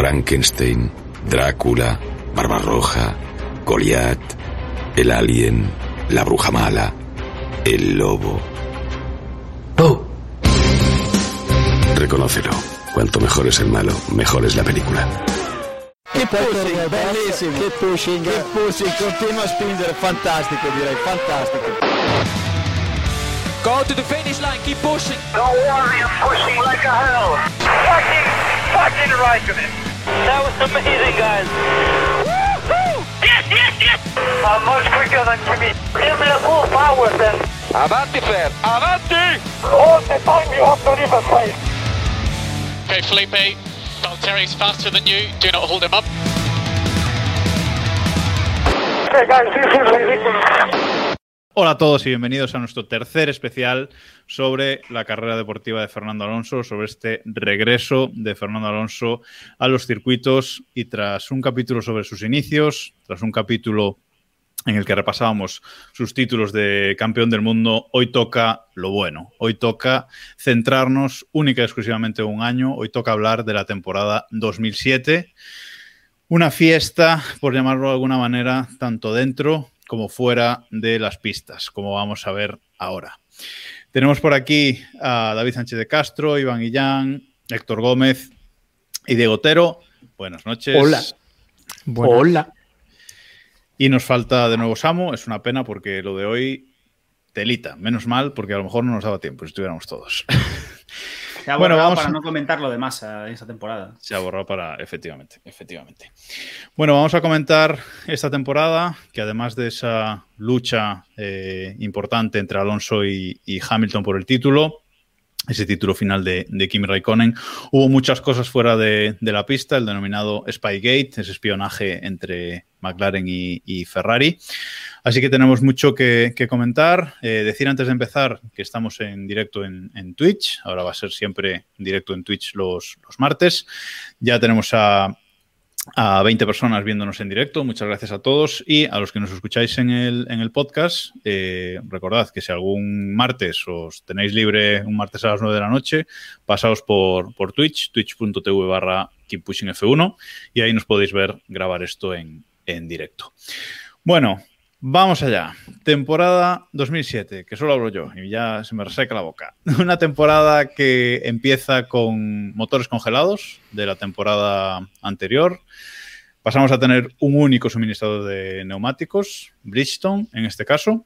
Frankenstein, Drácula, Barbarroja, Goliat, el alien, la bruja mala, el lobo. ¡Oh! Reconócelo. Cuanto mejor es el malo, mejor es la película. Che pushing, bellissimo. Che pushing. Che pushing, continua a spingere, fantastico direi, fantastico. Go to the finish line, keep pushing. Don't worry, I'm pushing like a hell. Fucking, fucking right of it. That was amazing, guys. Woohoo! Yes, yes, yes! I'm much quicker than Jimmy. Give me the full power then. Avanti, Fer, avanti! All the time you have to leave a place. Okay, Felipe, Valtteri's faster than you. Do not hold him up. Okay, guys, this is ridiculous. Hola a todos y bienvenidos a nuestro tercer especial sobre la carrera deportiva de Fernando Alonso, sobre este regreso de Fernando Alonso a los circuitos y tras un capítulo sobre sus inicios, tras un capítulo en el que repasábamos sus títulos de campeón del mundo, hoy toca lo bueno. Hoy toca centrarnos única y exclusivamente en un año. Hoy toca hablar de la temporada 2007. Una fiesta, por llamarlo de alguna manera, tanto dentro como fuera de las pistas, como vamos a ver ahora. Tenemos por aquí a David Sánchez de Castro, Iván Guillán, Héctor Gómez y Diego Otero. Buenas noches. Hola. Hola. Y nos falta de nuevo Samu, es una pena porque lo de hoy, telita, menos mal porque a lo mejor no nos daba tiempo si estuviéramos todos. Se ha Bueno, borrado vamos para a- no comentar lo de masa en esa temporada. Se ha borrado para, efectivamente, efectivamente. Bueno, vamos a comentar esta temporada, que además de esa lucha eh, importante entre Alonso y, y Hamilton por el título, ese título final de, de Kimi Raikkonen, hubo muchas cosas fuera de, la pista, el denominado Spygate, ese espionaje entre McLaren y, Ferrari. Así que tenemos mucho que, comentar. Eh, decir antes de empezar que estamos en directo en, en Twitch. Ahora va a ser siempre directo en Twitch los, los martes. Ya tenemos a, a 20 personas viéndonos en directo. Muchas gracias a todos. Y a los que nos escucháis en el, en el podcast, eh, recordad que si algún martes os tenéis libre un martes a las 9 de la noche, pasaos por, por Twitch, twitch.tv barra keeppushingf1 y ahí nos podéis ver grabar esto en, en directo. Bueno, vamos allá. Temporada 2007, que solo hablo yo y ya se me reseca la boca. Una temporada que empieza con motores congelados de la temporada anterior. Pasamos a tener un único suministrador de neumáticos, Bridgestone en este caso.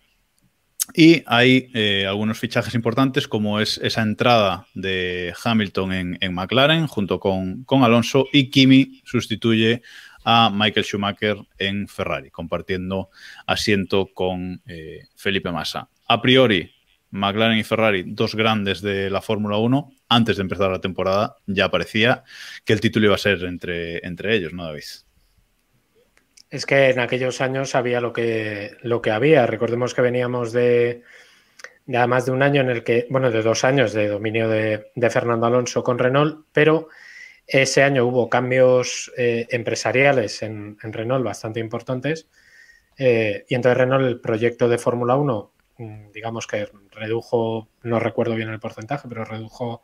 Y hay eh, algunos fichajes importantes, como es esa entrada de Hamilton en, en McLaren junto con, con Alonso y Kimi sustituye a Michael Schumacher en Ferrari, compartiendo asiento con eh, Felipe Massa. A priori, McLaren y Ferrari, dos grandes de la Fórmula 1, antes de empezar la temporada ya parecía que el título iba a ser entre, entre ellos, ¿no, David? Es que en aquellos años había lo que, lo que había. Recordemos que veníamos de, de además de un año en el que, bueno, de dos años de dominio de, de Fernando Alonso con Renault, pero ese año hubo cambios eh, empresariales en, en Renault bastante importantes. eh, y entonces Renault, el proyecto de Fórmula 1, mm, digamos que redujo, no recuerdo bien el porcentaje, pero redujo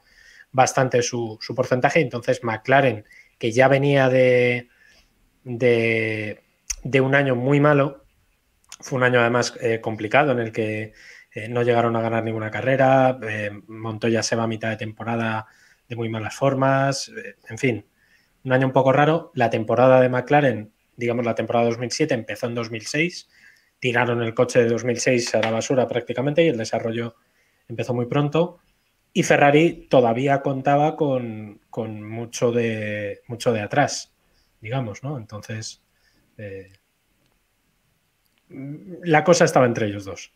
bastante su, su porcentaje. Entonces McLaren, que ya venía de, de, un año muy malo, fue un año además eh, complicado en el que no llegaron a ganar ninguna carrera, Montoya se va a mitad de temporada de muy malas formas, eh, en fin, un año un poco raro. La temporada de McLaren, digamos la temporada 2007, empezó en 2006, tiraron el coche de 2006 a la basura prácticamente y el desarrollo empezó muy pronto. Y Ferrari todavía contaba con, con mucho, de, mucho de atrás, digamos, ¿no? Entonces, eh, la cosa estaba entre ellos dos,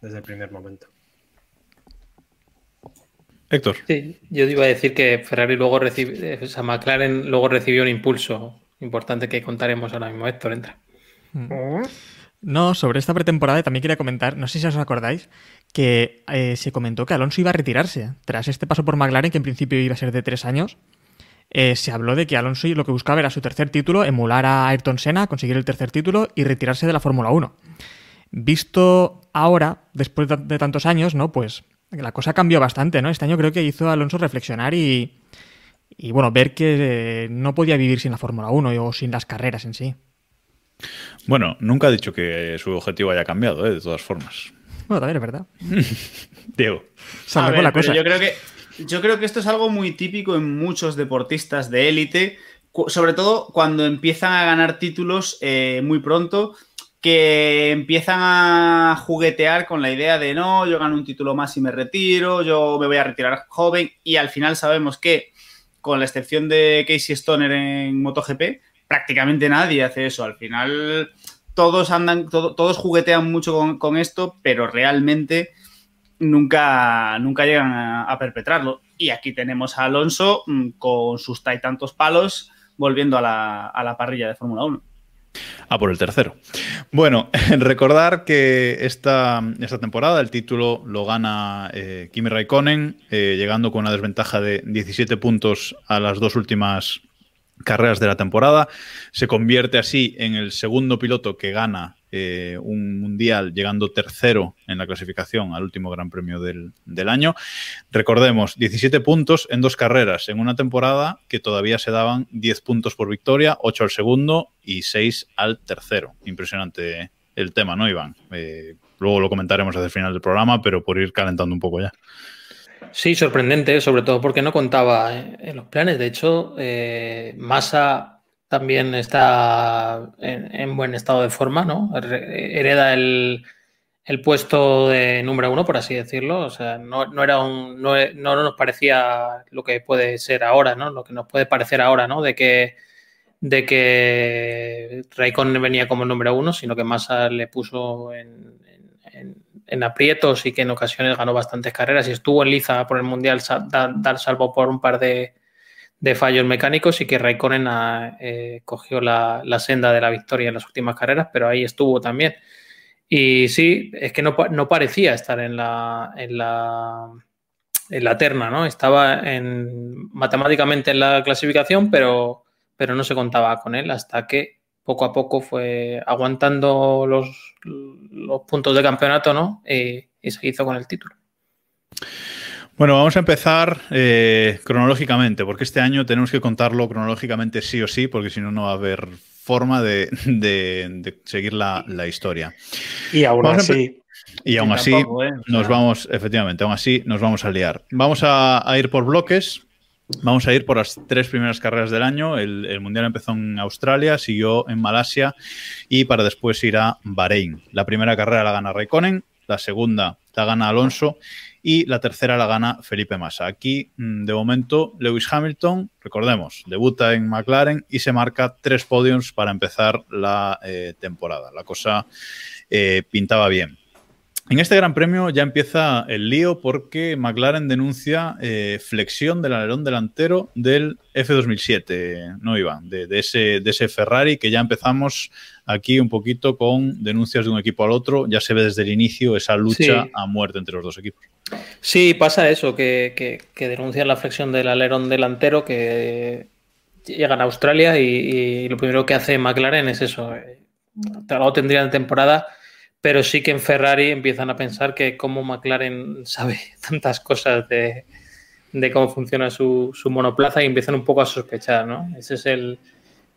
desde el primer momento. Héctor. Sí, yo iba a decir que Ferrari luego recibe, o sea, McLaren luego recibió un impulso importante que contaremos ahora mismo. Héctor, entra. No, sobre esta pretemporada también quería comentar, no sé si os acordáis, que eh, se comentó que Alonso iba a retirarse. Tras este paso por McLaren, que en principio iba a ser de tres años, eh, se habló de que Alonso lo que buscaba era su tercer título, emular a Ayrton Senna, conseguir el tercer título y retirarse de la Fórmula 1. Visto ahora, después de, de tantos años, ¿no? Pues la cosa cambió bastante, ¿no? Este año creo que hizo a Alonso reflexionar y, y bueno, ver que eh, no podía vivir sin la Fórmula 1 o sin las carreras en sí. Bueno, nunca ha dicho que su objetivo haya cambiado, ¿eh? de todas formas. Bueno, también es verdad. Diego. A ver, la cosa. Yo creo que yo creo que esto es algo muy típico en muchos deportistas de élite, sobre todo cuando empiezan a ganar títulos eh, muy pronto, que empiezan a juguetear con la idea de no, yo gano un título más y me retiro, yo me voy a retirar joven y al final sabemos que, con la excepción de Casey Stoner en MotoGP, prácticamente nadie hace eso. Al final todos andan, todos juguetean mucho con, esto, pero realmente nunca, nunca llegan a, perpetrarlo. Y aquí tenemos a Alonso mm, con sus tantos palos volviendo a la, a la parrilla de Fórmula 1. A por el tercero. Bueno, recordar que esta, esta temporada el título lo gana eh, Kimi Raikkonen, eh, llegando con una desventaja de 17 puntos a las dos últimas carreras de la temporada. Se convierte así en el segundo piloto que gana eh, un mundial, llegando tercero en la clasificación al último Gran Premio del, año. Recordemos, 17 puntos en dos carreras, en una temporada que todavía se daban 10 puntos por victoria, 8 al segundo y 6 al tercero. Impresionante el tema, ¿no, Iván? Eh, luego lo comentaremos hacia el final del programa, pero por ir calentando un poco ya. Sí, sorprendente, sobre todo porque no contaba en los planes. De hecho, eh, Massa también está en, buen estado de forma, ¿no? Hereda el, puesto de número uno, por así decirlo. O sea, no, era un, no, nos parecía lo que puede ser ahora, ¿no? Lo que nos puede parecer ahora, ¿no? De que de que Raikkonen venía como número uno, sino que Massa le puso en, en aprietos y que en ocasiones ganó bastantes carreras y estuvo en liza por el Mundial dar salvo por un par de, fallos mecánicos y que Raikkonen eh, cogió la, senda de la victoria en las últimas carreras, pero ahí estuvo también. Y sí, es que no, parecía estar en la, en la, en la terna, ¿no? Estaba en, matemáticamente en la clasificación, pero, pero no se contaba con él hasta que poco a poco fue aguantando los, los puntos de campeonato, ¿no? Y, se hizo con el título. Bueno, vamos a empezar eh, cronológicamente, porque este año tenemos que contarlo cronológicamente sí o sí, porque si no, no va a haber forma de, seguir la, historia. Y aún así. Y aún así, ¿eh? nos vamos, efectivamente, aún así nos vamos a liar. Vamos a ir por bloques. Vamos a ir por las tres primeras carreras del año. El, Mundial empezó en Australia, siguió en Malasia y para después ir a Bahrein. La primera carrera la gana Raikkonen, la segunda la gana Alonso y la tercera la gana Felipe Massa. Aquí, mm, de momento, Lewis Hamilton, recordemos, debuta en McLaren y se marca tres podiums para empezar la eh, temporada. La cosa eh, pintaba bien. En este Gran Premio ya empieza el lío porque McLaren denuncia eh, flexión del alerón delantero del F2007, ¿no, Iván? De, ese, de ese Ferrari que ya empezamos aquí un poquito con denuncias de un equipo al otro. Ya se ve desde el inicio esa lucha a muerte entre los dos equipos. Sí, pasa eso, que, denuncian la flexión del alerón delantero que llegan a Australia y, lo primero que hace McLaren es eso. Eh, algo tendrían temporada pero sí que en Ferrari empiezan a pensar que como McLaren sabe tantas cosas de, cómo funciona su, monoplaza y empiezan un poco a sospechar, ¿no? Ese es el,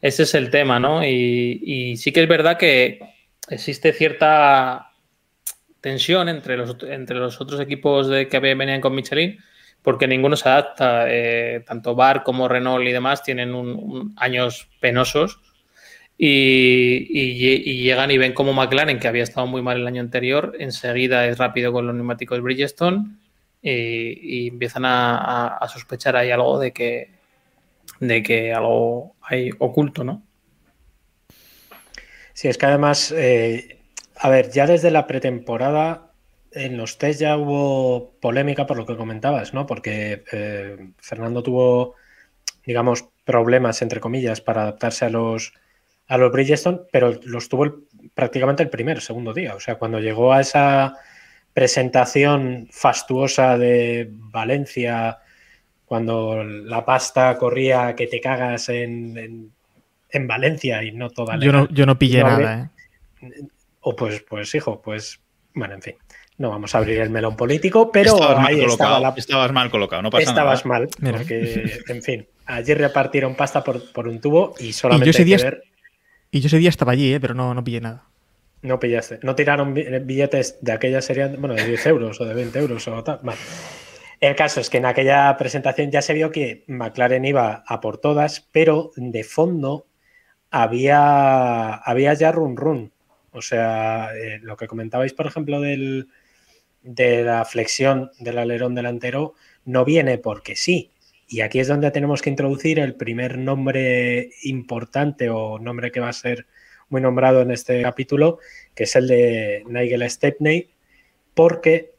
ese es el tema, ¿no? Y, sí que es verdad que existe cierta tensión entre los, entre los otros equipos de que venían con Michelin, porque ninguno se adapta. Eh, tanto Bar como Renault y demás tienen años penosos y, llegan y ven como McLaren, que había estado muy mal el año anterior, enseguida es rápido con los neumáticos Bridgestone y, empiezan a, sospechar ahí algo de que, de que algo hay oculto, ¿no? Sí, es que además, eh, a ver, ya desde la pretemporada en los test ya hubo polémica por lo que comentabas, ¿no? Porque eh, Fernando tuvo, digamos, problemas, entre comillas, para adaptarse a los a los Bridgestone, pero los tuvo prácticamente el primer, segundo día. O sea, cuando llegó a esa presentación fastuosa de Valencia, cuando la pasta corría que te cagas en, en, Valencia y no toda la... Yo no, yo no pillé nada, ¿eh? O pues, pues, hijo, pues, bueno, en fin. No vamos a abrir el melón político, pero estabas ahí mal colocado, estabas mal colocado, no pasa estabas mal, porque, en fin. allí repartieron pasta por, por un tubo y solamente y yo ese día, que ver- y yo ese día estaba allí, ¿eh? pero no, no pillé nada. No pillaste. No tiraron bi- billetes de aquella serie, bueno, de 10 euros o de 20 euros o tal. El caso es que en aquella presentación ya se vio que McLaren iba a por todas, pero de fondo había, había ya run run. O sea, eh, lo que comentabais, por ejemplo, del, de la flexión del alerón delantero, no viene porque sí. Y aquí es donde tenemos que introducir el primer nombre importante o nombre que va a ser muy nombrado en este capítulo, que es el de Nigel Stepney, porque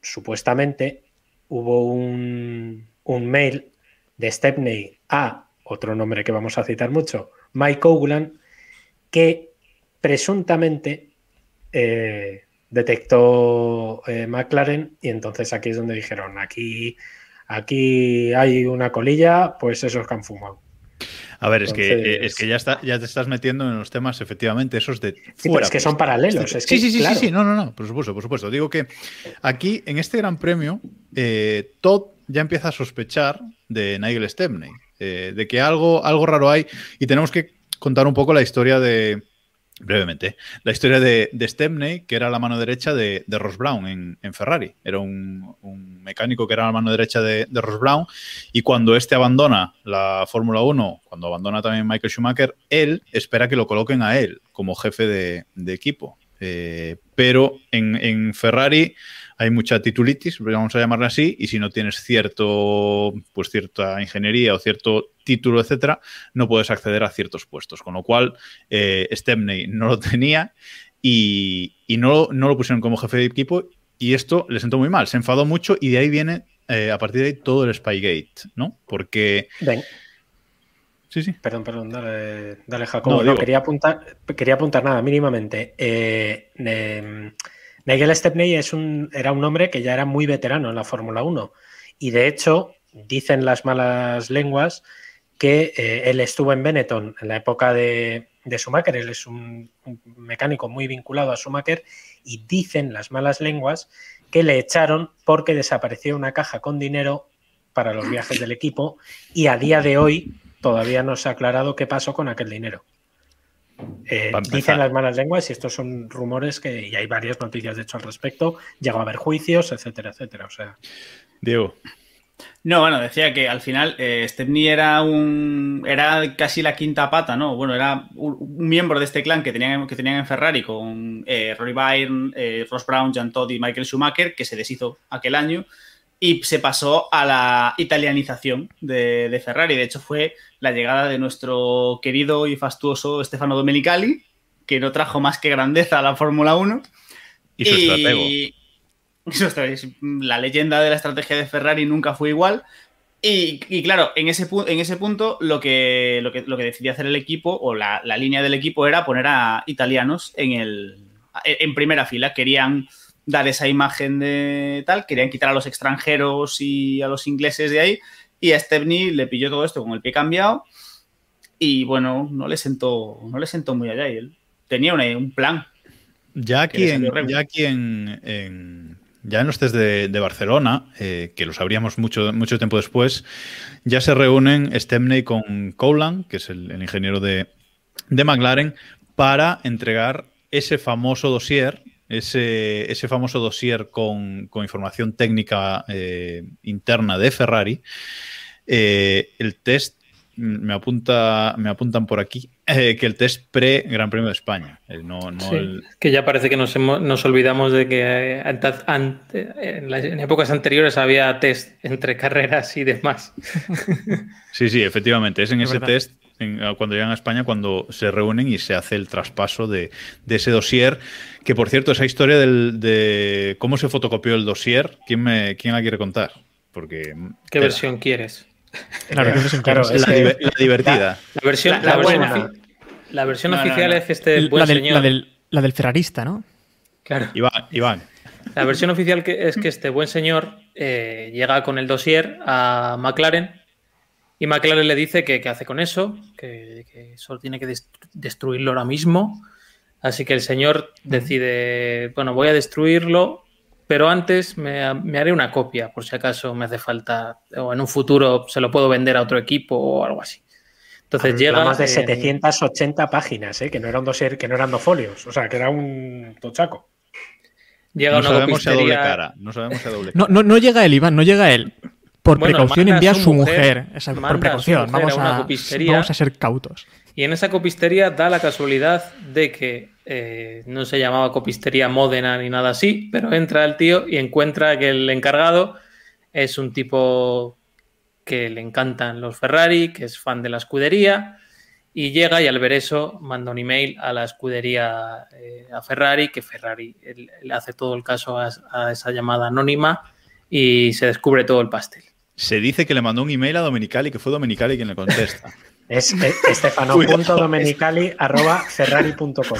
supuestamente hubo un, un mail de Stepney a otro nombre que vamos a citar mucho, Mike Coughlan, que presuntamente eh, detectó eh, McLaren y entonces aquí es donde dijeron, aquí, aquí hay una colilla, pues esos que han fumado. A ver, es que, eh, es que ya, está, ya te estás metiendo en los temas, efectivamente, esos de. Sí, pero es que son paralelos. Es que, sí, sí, sí, claro, sí, sí, no, no, no, por supuesto, por supuesto. Digo que aquí, en este Gran Premio, eh, Todd ya empieza a sospechar de Nigel Stepney, eh, de que algo, algo raro hay, y tenemos que contar un poco la historia de, brevemente, la historia de, de Stepney, que era la mano derecha de, Ross Brown en, Ferrari. Era un, mecánico que era la mano derecha de, Ross Brown, y cuando este abandona la Fórmula 1, cuando abandona también Michael Schumacher, él espera que lo coloquen a él como jefe de, de equipo. Eh, pero en, en Ferrari hay mucha titulitis, vamos a llamarla así, y si no tienes cierto, pues cierta ingeniería o cierto título, etcétera, no puedes acceder a ciertos puestos. Con lo cual, eh, Stepney no lo tenía y, y no, no lo pusieron como jefe de equipo. Y esto le sentó muy mal, se enfadó mucho y de ahí viene, eh, a partir de ahí, todo el Spygate, ¿no? Porque. Ven. Sí, sí. Perdón, perdón, dale, dale Jacobo. No, quería, apuntar, quería apuntar nada, mínimamente. Eh, eh, Nigel Stepney es un, era un hombre que ya era muy veterano en la Fórmula 1 y de hecho dicen las malas lenguas que eh, él estuvo en Benetton en la época de, de Schumacher, él es un, un mecánico muy vinculado a Schumacher y dicen las malas lenguas que le echaron porque desapareció una caja con dinero para los viajes del equipo y a día de hoy todavía no se ha aclarado qué pasó con aquel dinero. Eh, dicen las malas lenguas y estos son rumores que y hay varias noticias de hecho al respecto. Llegó a haber juicios, etcétera, etcétera. O sea, Diego. No, bueno, decía que al final eh, Stepney era un. era casi la quinta pata, ¿no? Bueno, era un, un miembro de este clan que tenían, que tenían en Ferrari con eh, Rory Byrne, eh, Ross Brown, Jean Todt y Michael Schumacher, que se deshizo aquel año y se pasó a la italianización de, de Ferrari. De hecho, fue la llegada de nuestro querido y fastuoso Stefano Domenicali, que no trajo más que grandeza a la Fórmula 1. Y su estratego. La leyenda de la estrategia de Ferrari nunca fue igual. Y, y claro, en ese, en ese punto lo que, lo que, lo que decidió hacer el equipo, o la, la línea del equipo, era poner a italianos en, el, en primera fila. Querían dar esa imagen de tal, querían quitar a los extranjeros y a los ingleses de ahí. Y a Stepney le pilló todo esto con el pie cambiado. Y bueno, no le sentó, no le sentó muy allá. Y él tenía una- un plan. Ya aquí, en, ya aquí en, en- ya en los test de, Barcelona, eh, que lo sabríamos mucho, mucho tiempo después, ya se reúnen Stepney con Cowland, que es el, el ingeniero de, de McLaren, para entregar ese famoso dossier, ese, ese famoso dossier con, con información técnica eh, interna de Ferrari. Eh, el test mm, me apunta, me apuntan por aquí eh, que el test pre Gran Premio de España. El no, no Sí, el- que ya parece que nos, hemos- nos olvidamos de que ante- en, las- en épocas anteriores había test entre carreras y demás. Sí, sí, efectivamente. Es en Es ese verdad. test, en- ah, cuando llegan a España, cuando se reúnen y se hace el traspaso de, de ese dossier. Que por cierto, esa historia del, de cómo se fotocopió el dossier, ¿quién, me, quién la quiere contar? Porque. ¿Qué tela. versión quieres? Claro, que eso Claro, es La, que- diver- la divertida. La versión, La- la la versión, buena. ofi- la versión No, no, oficial no. es que este buen la, del, señor. la, del, la del ferrarista, ¿no? Claro. Iván, Iván. La versión oficial que es que este buen señor eh, llega con el dossier a McLaren y McLaren le dice que qué hace con eso, que, que solo tiene que dest- destruirlo ahora mismo. Así que el señor decide, bueno, voy a destruirlo pero antes me, me, haré una copia, por si acaso me hace falta, o en un futuro se lo puedo vender a otro equipo o algo así. Entonces llega. Más de 780 páginas, ¿eh? que no eran dos que no eran dos folios, o sea, que era un tochaco. Llega no una sabemos copistería... a doble cara. No sabemos a doble cara. no, no llega él, Iván, no llega él. Por Bueno, precaución envía a su mujer, mujer. Esa- por su precaución. mujer Vamos a una a, copistería. vamos a ser cautos. Y en esa copistería da la casualidad de que eh, no se llamaba copistería Módena ni nada así, pero entra el tío y encuentra que el encargado es un tipo que le encantan los Ferrari, que es fan de la escudería, y llega y al ver eso manda un email a la escudería eh, a Ferrari, que Ferrari le hace todo el caso a, a esa llamada anónima y se descubre todo el pastel. Se dice que le mandó un email a Domenicali, que fue Domenicali quien le contesta. Es eh, estefano.domenicali.ferrari.com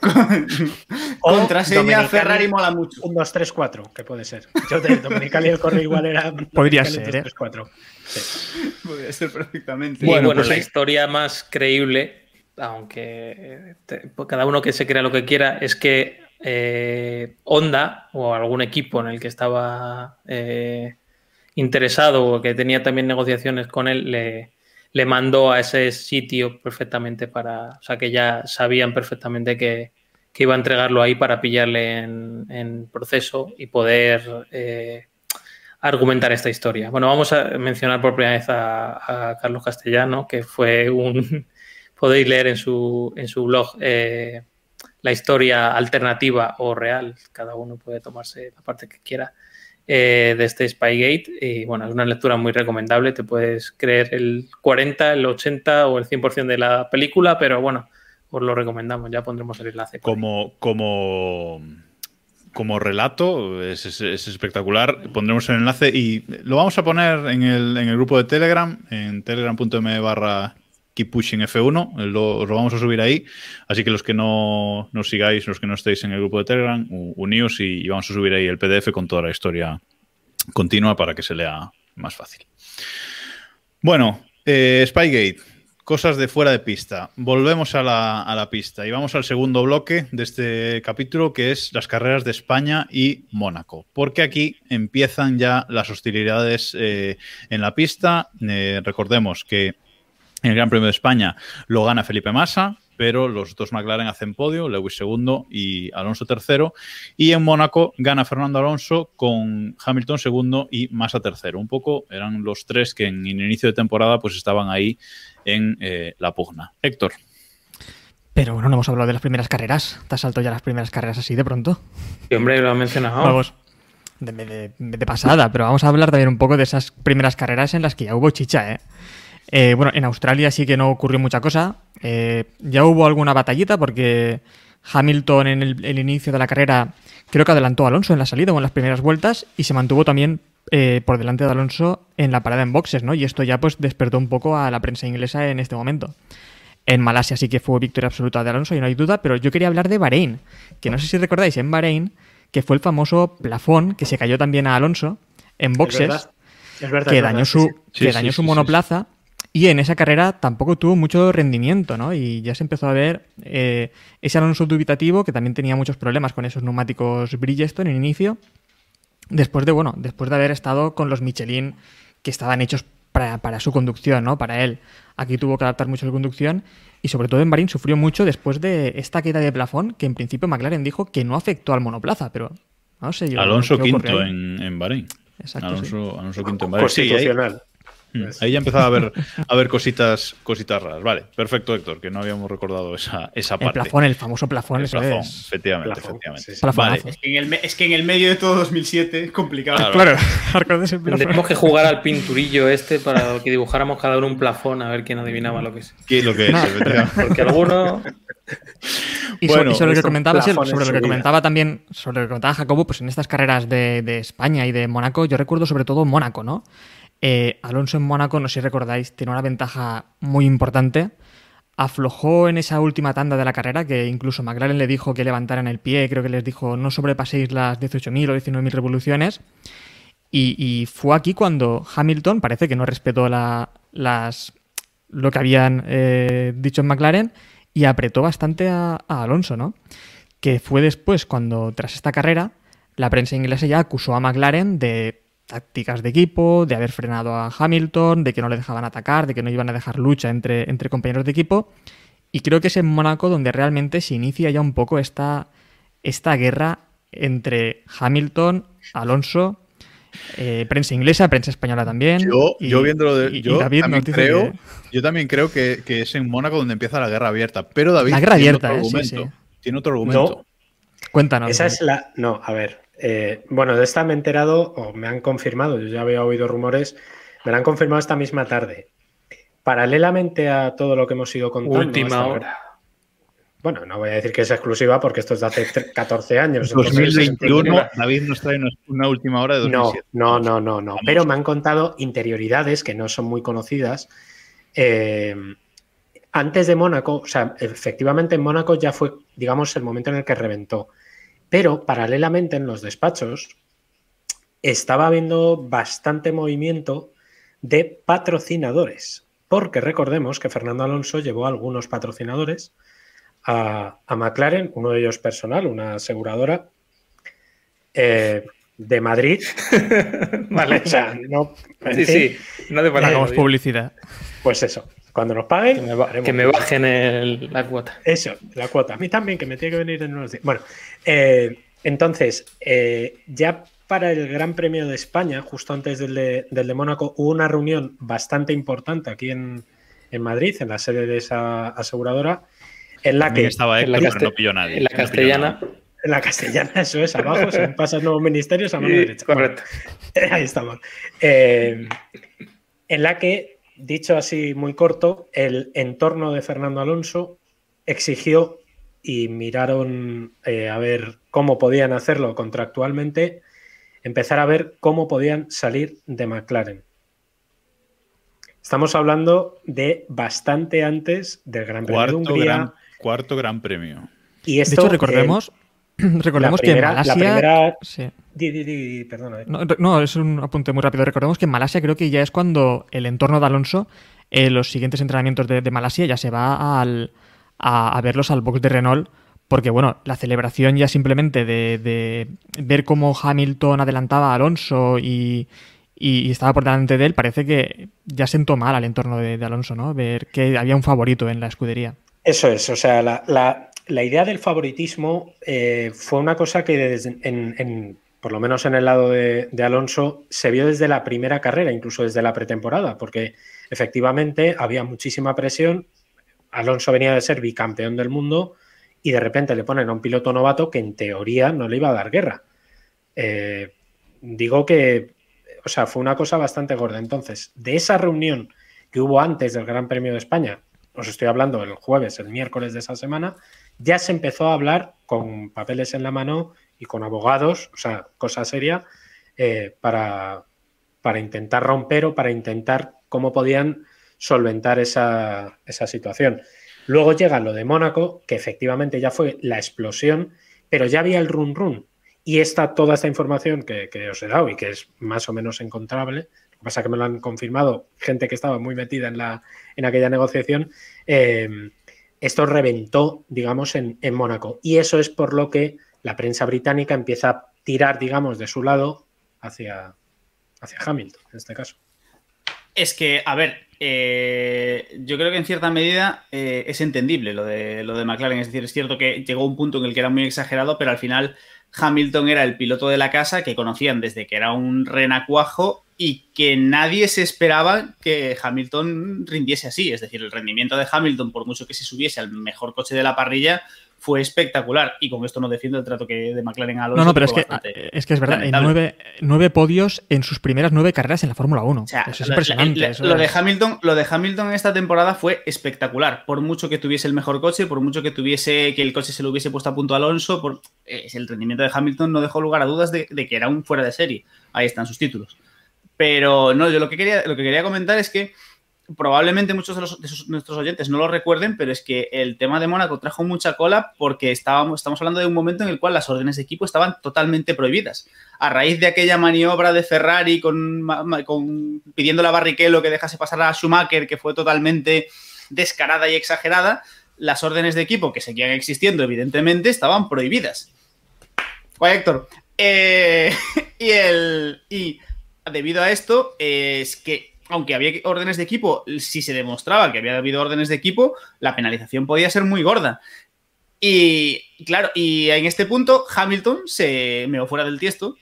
Contraseña Domenicali Ferrari mola mucho. 1, 2, 3, 4, que puede ser. Yo de Domenicali el correo igual era. Podría ser, ¿eh? 1, 2, 3, 4. Sí. Podría ser perfectamente. Y bueno, Bueno, pues la sí. historia más creíble, aunque te- pues cada uno que se crea lo que quiera, es que eh, Honda o algún equipo en el que estaba eh, interesado o que tenía también negociaciones con él, le, le mandó a ese sitio perfectamente para, o sea, que ya sabían perfectamente que, que iba a entregarlo ahí para pillarle en, en proceso y poder eh, argumentar esta historia. Bueno, vamos a mencionar por primera vez a, Carlos Castellano, que fue un... Podéis leer en su, en su blog eh, la historia alternativa o real, cada uno puede tomarse la parte que quiera, eh, de este Spygate. Y bueno, es una lectura muy recomendable, te puedes creer el 40, el 80 o el 100% de la película, pero bueno, os lo recomendamos, ya pondremos el enlace. Como, como, como relato, es, es- es espectacular. Pondremos el enlace y lo vamos a poner en el, en el grupo de Telegram, en telegram.me barra Keep Pushing F1. Lo, lo vamos a subir ahí. Así que los que no nos sigáis, los que no estéis en el grupo de Telegram, uníos y, y vamos a subir ahí el PDF con toda la historia continua para que se lea más fácil. Bueno, eh, Spygate, cosas de fuera de pista. Volvemos a la, a la pista y vamos al segundo bloque de este capítulo, que es las carreras de España y Mónaco. Porque aquí empiezan ya las hostilidades eh, en la pista. Eh, recordemos que el Gran Premio de España lo gana Felipe Massa, pero los dos McLaren hacen podio, Lewis segundo y Alonso tercero. Y en Mónaco gana Fernando Alonso con Hamilton segundo y Massa tercero. Un poco eran los tres que en el inicio de temporada pues estaban ahí en eh, la pugna. Héctor. Pero bueno, no hemos hablado de las primeras carreras. Te has saltado ya las primeras carreras así de pronto. Sí, hombre, lo ha mencionado. Vamos. De, de- de pasada, pero vamos a hablar también un poco de esas primeras carreras en las que ya hubo chicha, ¿eh? Eh, bueno, en Australia sí que no ocurrió mucha cosa. Eh, ya hubo alguna batallita porque Hamilton en el, el inicio de la carrera creo que adelantó a Alonso en la salida o en las primeras vueltas y se mantuvo también eh, por delante de Alonso en la parada en boxes, ¿no? Y esto ya pues despertó un poco a la prensa inglesa en este momento. En Malasia sí que fue victoria absoluta de Alonso y no hay duda, pero yo quería hablar de Bahrein, que no sé si recordáis en Bahrein, que fue el famoso plafón que se cayó también a Alonso en boxes, verdad. Es verdad. que es dañó su, sí, que dañó sí, su sí, monoplaza. Y en esa carrera tampoco tuvo mucho rendimiento, ¿no? Y ya se empezó a ver eh, ese Alonso dubitativo que también tenía muchos problemas con esos neumáticos Bridgestone en inicio. Después de, bueno, después de haber estado con los Michelin que estaban hechos para, para su conducción, ¿no? Para él. Aquí tuvo que adaptar mucho su conducción y sobre todo en Bahrein sufrió mucho después de esta queda de plafón que en principio McLaren dijo que no afectó al monoplaza, pero no sé yo. Alonso quinto en, en Bahrein. Exacto, Alonso, Alonso quinto en Bahrein. Sí, Mm, Ahí ya empezaba a ver, a ver cositas, cositas raras. Vale, perfecto, Héctor, que no habíamos recordado esa, esa El parte. plafón, el famoso plafón, El plafón, es. efectivamente, Plafón, efectivamente. sí, sí. Plafonazo. Vale, Es que, en el, me- es que en el medio de todo 2007 es complicado. Claro. Claro, ¿recuerdas el? Tendríamos que jugar al pinturillo este para que dibujáramos cada uno un plafón a ver quién adivinaba lo que es. ¿qué es lo que es? No. Porque alguno. Y sobre, Bueno, y sobre lo que esto comentaba, sí, plafón en sobre lo que comentaba también, sobre lo que comentaba Jacobo, pues en estas carreras de, de España y de Mónaco, yo recuerdo sobre todo Mónaco, ¿no? Eh, Alonso en Mónaco, no sé si recordáis, tiene una ventaja muy importante. Aflojó en esa última tanda de la carrera, que incluso McLaren le dijo que levantaran el pie, creo que les dijo no sobrepaséis las 18.000 o 19.000 revoluciones. Y, fue aquí cuando Hamilton parece que no respetó la- las, lo que habían eh, dicho en McLaren y apretó bastante a, a Alonso, ¿no? Que fue después cuando, tras esta carrera, la prensa inglesa ya acusó a McLaren de tácticas de equipo, de haber frenado a Hamilton, de que no le dejaban atacar, de que no iban a dejar lucha entre, entre compañeros de equipo. Y creo que es en Mónaco donde realmente se inicia ya un poco esta, esta guerra entre Hamilton, Alonso, eh, prensa inglesa, prensa española también. Yo, y, yo viéndolo de. y- y yo, David también creo, que- yo también creo que, que es en Mónaco donde empieza la guerra abierta. Pero David. La guerra tiene abierta, otro eh, sí, argumento. sí. Tiene otro argumento. Cuéntanos. Esa es la. No, a ver. Eh, bueno, de esta me he enterado, o me han confirmado, yo ya había oído rumores, me la han confirmado esta misma tarde. Paralelamente a todo lo que hemos ido contando. Última hasta ahora- hora. Bueno, no voy a decir que es exclusiva porque esto es de hace tre- 14 años. entonces- 2021, David nos trae una, una última hora de No, 2007. no, no, no, no. Vamos. Pero me han contado interioridades que no son muy conocidas. Eh, antes de Mónaco, o sea, efectivamente en Mónaco ya fue, digamos, el momento en el que reventó. Pero paralelamente en los despachos estaba habiendo bastante movimiento de patrocinadores. Porque recordemos que Fernando Alonso llevó algunos patrocinadores a, a McLaren, uno de ellos personal, una aseguradora eh, de Madrid. Vale. O sea, no. Sí, sí. No te hagamos publicidad. Pues eso. Cuando nos paguen, Que me, ba- haremos que me un- bajen el- la cuota. Eso, la cuota. A mí también, que me tiene que venir en unos días. Bueno, eh, entonces, eh, ya para el Gran Premio de España, justo antes del de, del de Mónaco, hubo una reunión bastante importante aquí en, en Madrid, en la sede de esa aseguradora, en la También que. estaba en la Héctor, pero no pilló nadie. En la castellana. En la castellana, eso es, abajo, se pasan nuevos ministerios a mano derecha. correcto. Ahí estamos. Eh, en la que, dicho así muy corto, el entorno de Fernando Alonso exigió y miraron eh, a ver cómo podían hacerlo contractualmente, empezar a ver cómo podían salir de McLaren. Estamos hablando de bastante antes del Gran Premio de Cuarto Hungría. gran, cuarto gran premio. Y De esto, hecho, eh, recordemos, la primera- que la Malasia. primera- Sí. di, di, di, perdona. eh. No, es un apunte muy rápido. Recordemos que en Malasia creo que ya es cuando el entorno de Alonso, eh, los siguientes entrenamientos de, de Malasia, ya se va al, a, a verlos al box de Renault. Porque, bueno, la celebración ya simplemente de, de ver cómo Hamilton adelantaba a Alonso y, y- y estaba por delante de él, parece que ya sentó mal al entorno de, de Alonso, ¿no? Ver que había un favorito en la escudería. Eso es, o sea, la, la- la idea del favoritismo eh, fue una cosa que desde- en, en- por lo menos en el lado de, Alonso se vio desde la primera carrera, incluso desde la pretemporada, porque efectivamente había muchísima presión. Alonso venía de ser bicampeón del mundo y de repente le ponen a un piloto novato que en teoría no le iba a dar guerra. Eh, digo que, o sea, fue una cosa bastante gorda. Entonces, de esa reunión que hubo antes del Gran Premio de España, os estoy hablando el jueves, el miércoles de esa semana, ya se empezó a hablar con papeles en la mano y con abogados, o sea, cosa seria, eh, para, para intentar romper o para intentar cómo podían solventar esa, esa situación. Luego llega lo de Mónaco, que efectivamente ya fue la explosión, pero ya había el run run. Y esta, toda esta información que, que os he dado y que es más o menos encontrable, lo que pasa es que me lo han confirmado gente que estaba muy metida en, la, en aquella negociación, eh, esto reventó, digamos, en, en Mónaco. Y eso es por lo que la prensa británica empieza a tirar, digamos, de su lado hacia, hacia Hamilton, en este caso. Es que, a ver, eh, yo creo que en cierta medida eh, es entendible lo de, lo de McLaren. Es decir, es cierto que llegó un punto en el que era muy exagerado, pero al final Hamilton era el piloto de la casa que conocían desde que era un renacuajo y que nadie se esperaba que Hamilton rindiese así. Es decir, el rendimiento de Hamilton, por mucho que se subiese al mejor coche de la parrilla, fue espectacular. Y con esto no defiendo el trato que de McLaren a Alonso. No, no, pero es fue que, es que es verdad, nueve, nueve podios en sus primeras nueve carreras en la Fórmula 1. O sea, eso es lo- impresionante. lo- eso lo, de Hamilton, lo de Hamilton en esta temporada fue espectacular. Por mucho que tuviese el mejor coche, por mucho que tuviese que el coche se lo hubiese puesto a punto a Alonso, por, eh, el rendimiento de Hamilton no dejó lugar a dudas de, de que era un fuera de serie. Ahí están sus títulos. Pero no, yo lo que quería, lo que quería comentar es que probablemente muchos de, los- nuestros oyentes no lo recuerden, pero es que el tema de Mónaco trajo mucha cola porque estábamos, estamos hablando de un momento en el cual las órdenes de equipo estaban totalmente prohibidas. A raíz de aquella maniobra de Ferrari con, con- pidiendo a Barrichello que dejase pasar a Schumacher, que fue totalmente descarada y exagerada, las órdenes de equipo que seguían existiendo, evidentemente, estaban prohibidas. Oye, Héctor, Eh, y, el, y debido a esto, es que aunque había órdenes de equipo, si se demostraba que había habido órdenes de equipo, la penalización podía ser muy gorda. Y claro, y en este punto Hamilton se meó fuera del tiesto,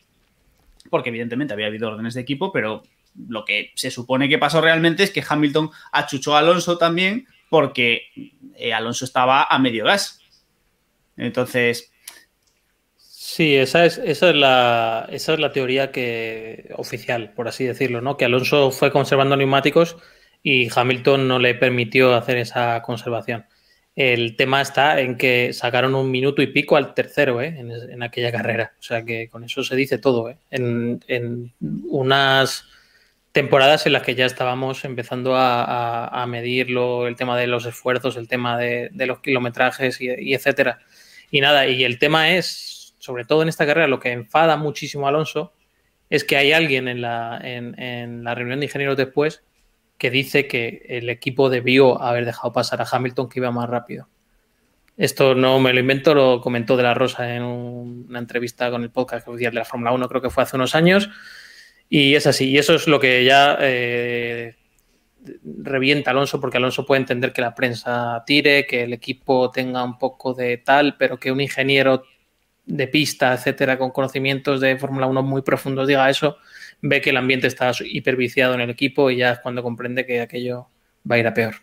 porque evidentemente había habido órdenes de equipo, pero lo que se supone que pasó realmente es que Hamilton achuchó a Alonso también porque eh, Alonso estaba a medio gas. Entonces... Sí, esa es, esa es, la, esa es la teoría que, oficial, por así decirlo, ¿no? Que Alonso fue conservando neumáticos y Hamilton no le permitió hacer esa conservación. El tema está en que sacaron un minuto y pico al tercero ¿eh? en, aquella carrera. O sea que con eso se dice todo. ¿eh? En, unas temporadas en las que ya estábamos empezando a, medir el tema de los esfuerzos, el tema de, los kilometrajes y, etcétera. Y nada, y el tema es, sobre todo en esta carrera, lo que enfada muchísimo a Alonso es que hay alguien en la, en la reunión de ingenieros después que dice que el equipo debió haber dejado pasar a Hamilton que iba más rápido. Esto no me lo invento, lo comentó De La Rosa en una entrevista con el podcast de la Fórmula 1, creo que fue hace unos años. Y es así, y eso es lo que ya eh, revienta Alonso, porque Alonso puede entender que la prensa tire, que el equipo tenga un poco de tal, pero que un ingeniero de pista, etcétera, con conocimientos de Fórmula 1 muy profundos diga eso, ve que el ambiente está hiperviciado en el equipo y ya es cuando comprende que aquello va a ir a peor.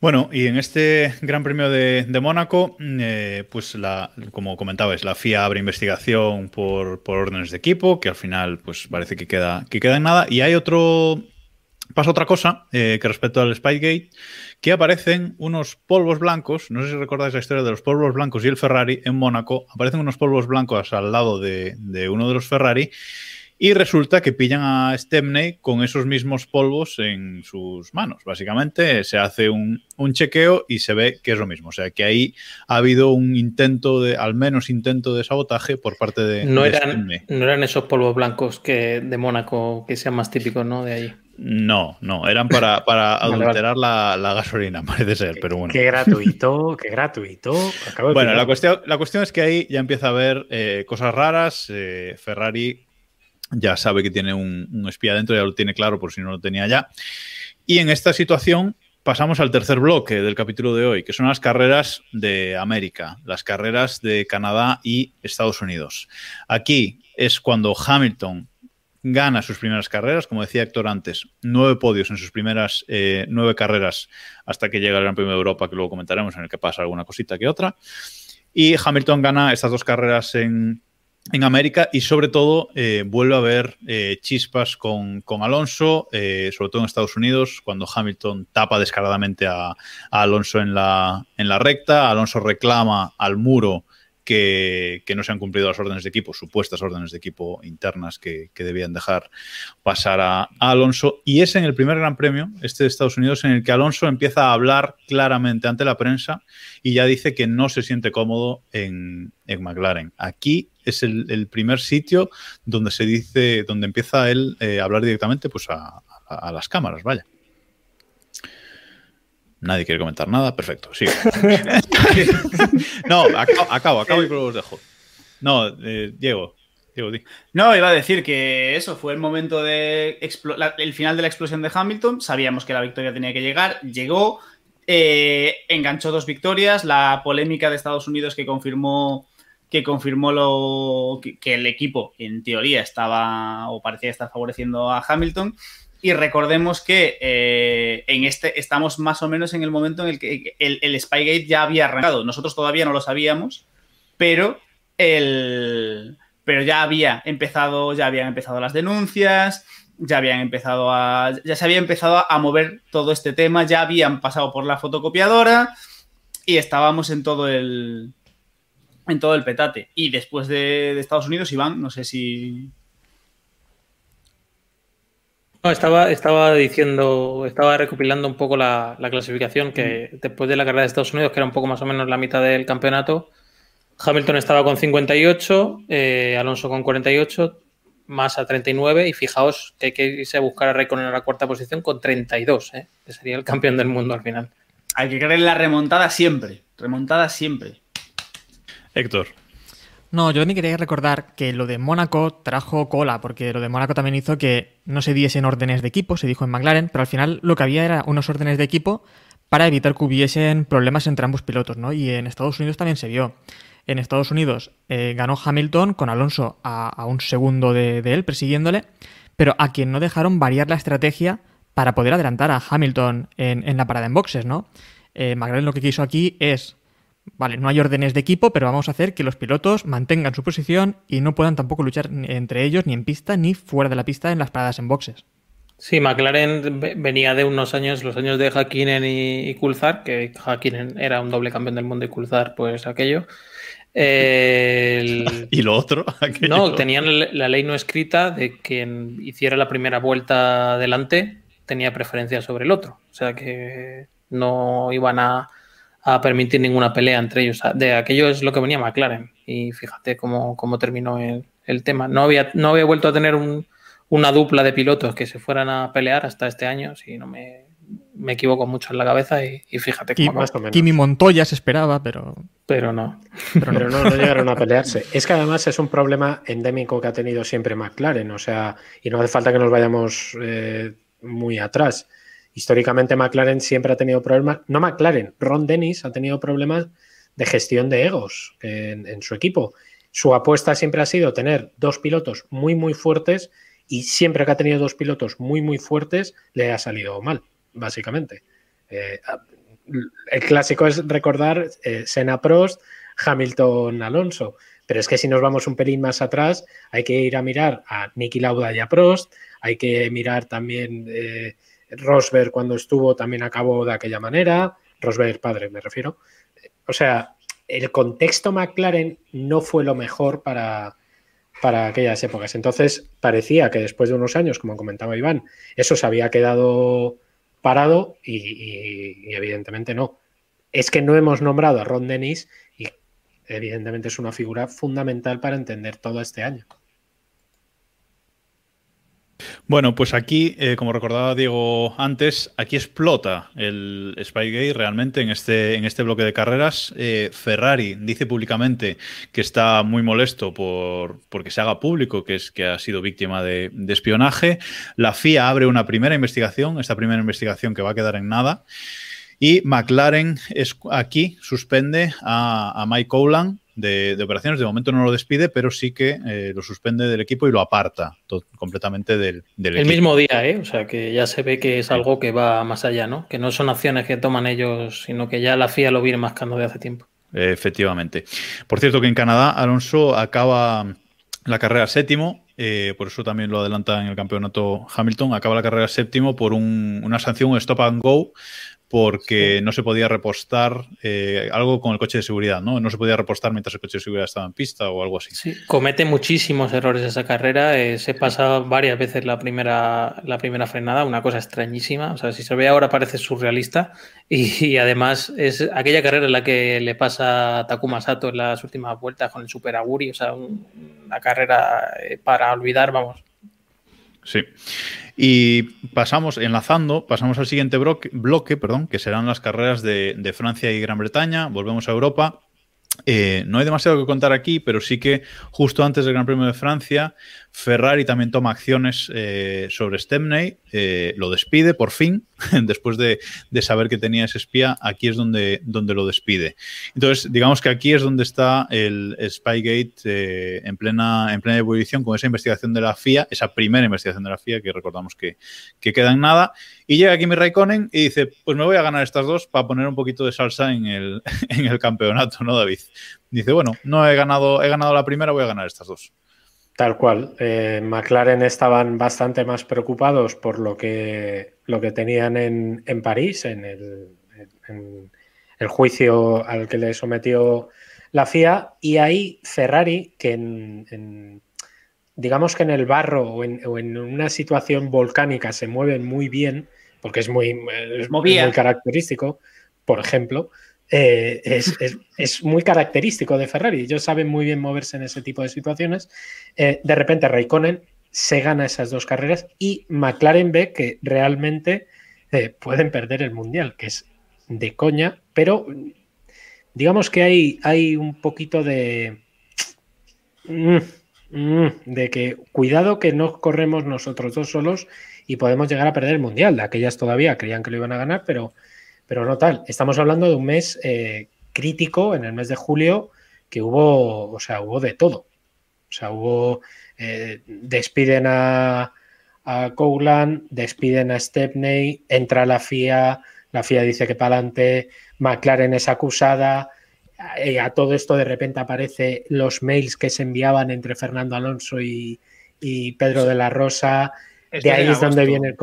Bueno, y en este Gran Premio de, Mónaco, eh, pues la, como comentabais, la FIA abre investigación por, órdenes de equipo, que al final pues parece que queda, que queda en nada. Y hay otro, pasa otra cosa eh, que respecto al Spygate, que aparecen unos polvos blancos, no sé si recordáis la historia de los polvos blancos y el Ferrari en Mónaco, aparecen unos polvos blancos al lado de, de uno de los Ferrari y resulta que pillan a Stepney con esos mismos polvos en sus manos. Básicamente se hace un, chequeo y se ve que es lo mismo. O sea que ahí ha habido un intento de, al menos intento de sabotaje por parte de, no eran, No eran esos polvos blancos que de Mónaco que sean más típicos, ¿no? De ahí. No, no, eran para, para adulterar La, gasolina, parece ser, pero bueno. Qué gratuito, qué gratuito. bueno, la cuestión, la cuestión es que ahí ya empieza a haber eh, cosas raras. Eh, Ferrari ya sabe que tiene un, espía dentro, ya lo tiene claro por si no lo tenía ya. Y en esta situación pasamos al tercer bloque del capítulo de hoy, que son las carreras de América, las carreras de Canadá y Estados Unidos. Aquí es cuando Hamilton gana sus primeras carreras, como decía Héctor antes, nueve podios en sus primeras eh, nueve carreras hasta que llega el Gran Premio de Europa, que luego comentaremos, en el que pasa alguna cosita que otra. Y Hamilton gana estas dos carreras en, en América y sobre todo eh, vuelve a haber eh, chispas con, Alonso, eh, sobre todo en Estados Unidos, cuando Hamilton tapa descaradamente a, a, Alonso en la, en la recta, Alonso reclama al muro que, no se han cumplido las órdenes de equipo, supuestas órdenes de equipo internas que, debían dejar pasar a, Alonso. Y es en el primer Gran Premio, este de Estados Unidos, en el que Alonso empieza a hablar claramente ante la prensa y ya dice que no se siente cómodo en, McLaren. Aquí es el, primer sitio donde se dice, donde empieza él eh, a hablar directamente pues a las cámaras, vaya. Nadie quiere comentar nada, perfecto, sí. no, acabo, acabo, y luego os dejo. No, eh, Diego, Diego, No, iba a decir que eso fue el momento de el final de la explosión de Hamilton. Sabíamos que la victoria tenía que llegar, llegó, eh, enganchó dos victorias. La polémica de Estados Unidos que confirmó que confirmó lo que el equipo en teoría estaba o parecía estar favoreciendo a Hamilton y recordemos que eh, en este estamos más o menos en el momento en el que el, Spygate ya había arrancado. Nosotros todavía no lo sabíamos, pero el, pero ya había empezado, ya habían empezado las denuncias, ya habían empezado a, ya se había empezado a mover todo este tema, ya habían pasado por la fotocopiadora y estábamos en todo el, en todo el petate. Y después de, de Estados Unidos, Iván, no sé si no, estaba, estaba diciendo, estaba recopilando un poco la, clasificación que después de la carrera de Estados Unidos, que era un poco más o menos la mitad del campeonato, Hamilton estaba con 58, eh, Alonso con 48, más a 39 y fijaos que hay que irse a buscar a Raikkonen en la cuarta posición con 32, eh, que sería el campeón del mundo al final. Hay que creer en la remontada siempre, remontada siempre. Héctor. No, yo también quería recordar que lo de Mónaco trajo cola, porque lo de Mónaco también hizo que no se diesen órdenes de equipo, se dijo en McLaren, pero al final lo que había era unos órdenes de equipo para evitar que hubiesen problemas entre ambos pilotos, ¿no? Y en Estados Unidos también se vio. En Estados Unidos eh, ganó Hamilton con Alonso a, un segundo de, él, persiguiéndole, pero a quien no dejaron variar la estrategia para poder adelantar a Hamilton en, la parada en boxes, ¿no? Eh, McLaren lo que quiso aquí es, vale, no hay órdenes de equipo, pero vamos a hacer que los pilotos mantengan su posición y no puedan tampoco luchar entre ellos ni en pista ni fuera de la pista en las paradas en boxes. Sí, McLaren venía de unos años, los años de Hakkinen y, Coulthard, que Hakkinen era un doble campeón del mundo y Coulthard, pues aquello. ¿Y lo otro? No, tenían la ley no escrita de quien hiciera la primera vuelta adelante tenía preferencia sobre el otro. O sea que no iban a, permitir ninguna pelea entre ellos. De aquello es lo que venía McLaren. Y fíjate cómo, cómo terminó el, tema. No había, no había vuelto a tener una dupla de pilotos que se fueran a pelear hasta este año, si no me, me equivoco mucho en la cabeza y, fíjate cómo más Kimi Montoya se esperaba, pero... Pero no. Pero no, no, llegaron a pelearse. Es que además es un problema endémico que ha tenido siempre McLaren, o sea, y no hace falta que nos vayamos eh, muy atrás. Históricamente McLaren siempre ha tenido problemas, no McLaren, Ron Dennis ha tenido problemas de gestión de egos en, su equipo. Su apuesta siempre ha sido tener dos pilotos muy, muy fuertes y siempre que ha tenido dos pilotos muy, muy fuertes, le ha salido mal básicamente. Eh, el clásico es recordar eh, Senna Prost, Hamilton Alonso, pero es que si nos vamos un pelín más atrás, hay que ir a mirar a Nicky Lauda y a Prost, hay que mirar también eh, Rosberg cuando estuvo también acabó de aquella manera, Rosberg padre me refiero. O sea, el contexto McLaren no fue lo mejor para, para aquellas épocas. Entonces parecía que después de unos años, como comentaba Iván, eso se había quedado parado y, evidentemente no. Es que no hemos nombrado a Ron Dennis y evidentemente es una figura fundamental para entender todo este año. Bueno, pues aquí, eh, como recordaba Diego antes, aquí explota el Spygate realmente en este, en este bloque de carreras. Eh, Ferrari dice públicamente que está muy molesto por porque se haga público que, es, que ha sido víctima de, espionaje. La FIA abre una primera investigación, esta primera investigación que va a quedar en nada. Y McLaren es, aquí suspende a, a Mike Cowland de, operaciones. De momento no lo despide, pero sí que eh, lo suspende del equipo y lo aparta completamente del, del El mismo día, ¿eh? O sea, que ya se ve que es algo que va más allá, ¿no? Que no son acciones que toman ellos, sino que ya la FIA lo viene mascando de hace tiempo. Efectivamente. Por cierto, que en Canadá Alonso acaba la carrera séptimo, eh, por eso también lo adelanta en el campeonato Hamilton, acaba la carrera séptimo por una sanción, un stop and go, porque no se podía repostar eh, algo con el coche de seguridad, ¿no? No se podía repostar mientras el coche de seguridad estaba en pista o algo así. Sí, comete muchísimos errores esa carrera. Eh, se pasa varias veces la primera, la primera frenada, una cosa extrañísima. O sea, si se ve ahora parece surrealista. Y, además es aquella carrera en la que le pasa a Takuma Sato en las últimas vueltas con el Super Aguri. O sea, una carrera eh, para olvidar, vamos. Sí. Y pasamos, enlazando, pasamos al siguiente bloque, perdón, que serán las carreras de, de Francia y Gran Bretaña. Volvemos a Europa. Eh, no hay demasiado que contar aquí, pero sí que justo antes del Gran Premio de Francia, Ferrari también toma acciones eh, sobre Stemney, eh, lo despide por fin, después de, saber que tenía ese espía, aquí es donde, donde lo despide. Entonces, digamos que aquí es donde está el Spygate en, plena, en plena ebullición con esa investigación de la FIA, esa primera investigación de la FIA, que recordamos que, que queda en nada, y llega aquí mi Raikkonen y dice, pues me voy a ganar estas dos para poner un poquito de salsa en el, en el campeonato, ¿no, David? Dice, bueno, no he ganado, he ganado la primera, voy a ganar estas dos. Tal cual. Eh, McLaren estaban bastante más preocupados por lo que, lo que tenían en, en París, en el, el, juicio al que le sometió la FIA, y ahí Ferrari, que en digamos que en el barro o en, o en, una situación volcánica se mueven muy bien, porque es muy, muy característico, por ejemplo, eh, es, muy característico de Ferrari. Ellos saben muy bien moverse en ese tipo de situaciones. Eh, de repente Raikkonen se gana esas dos carreras y McLaren ve que realmente eh, pueden perder el mundial, que es de coña, pero digamos que hay, hay un poquito de mm, mm, de que cuidado que no corremos nosotros dos solos y podemos llegar a perder el mundial. De aquellas todavía creían que lo iban a ganar, pero, pero no tal. Estamos hablando de un mes eh, crítico en el mes de julio que hubo, o sea, hubo de todo. O sea, hubo, eh, despiden a, a Coughlan, despiden a Stepney, entra la FIA, la FIA dice que para adelante, McLaren es acusada, eh, a todo esto de repente aparece los mails que se enviaban entre Fernando Alonso y, y Pedro de la Rosa, de ahí es donde viene el...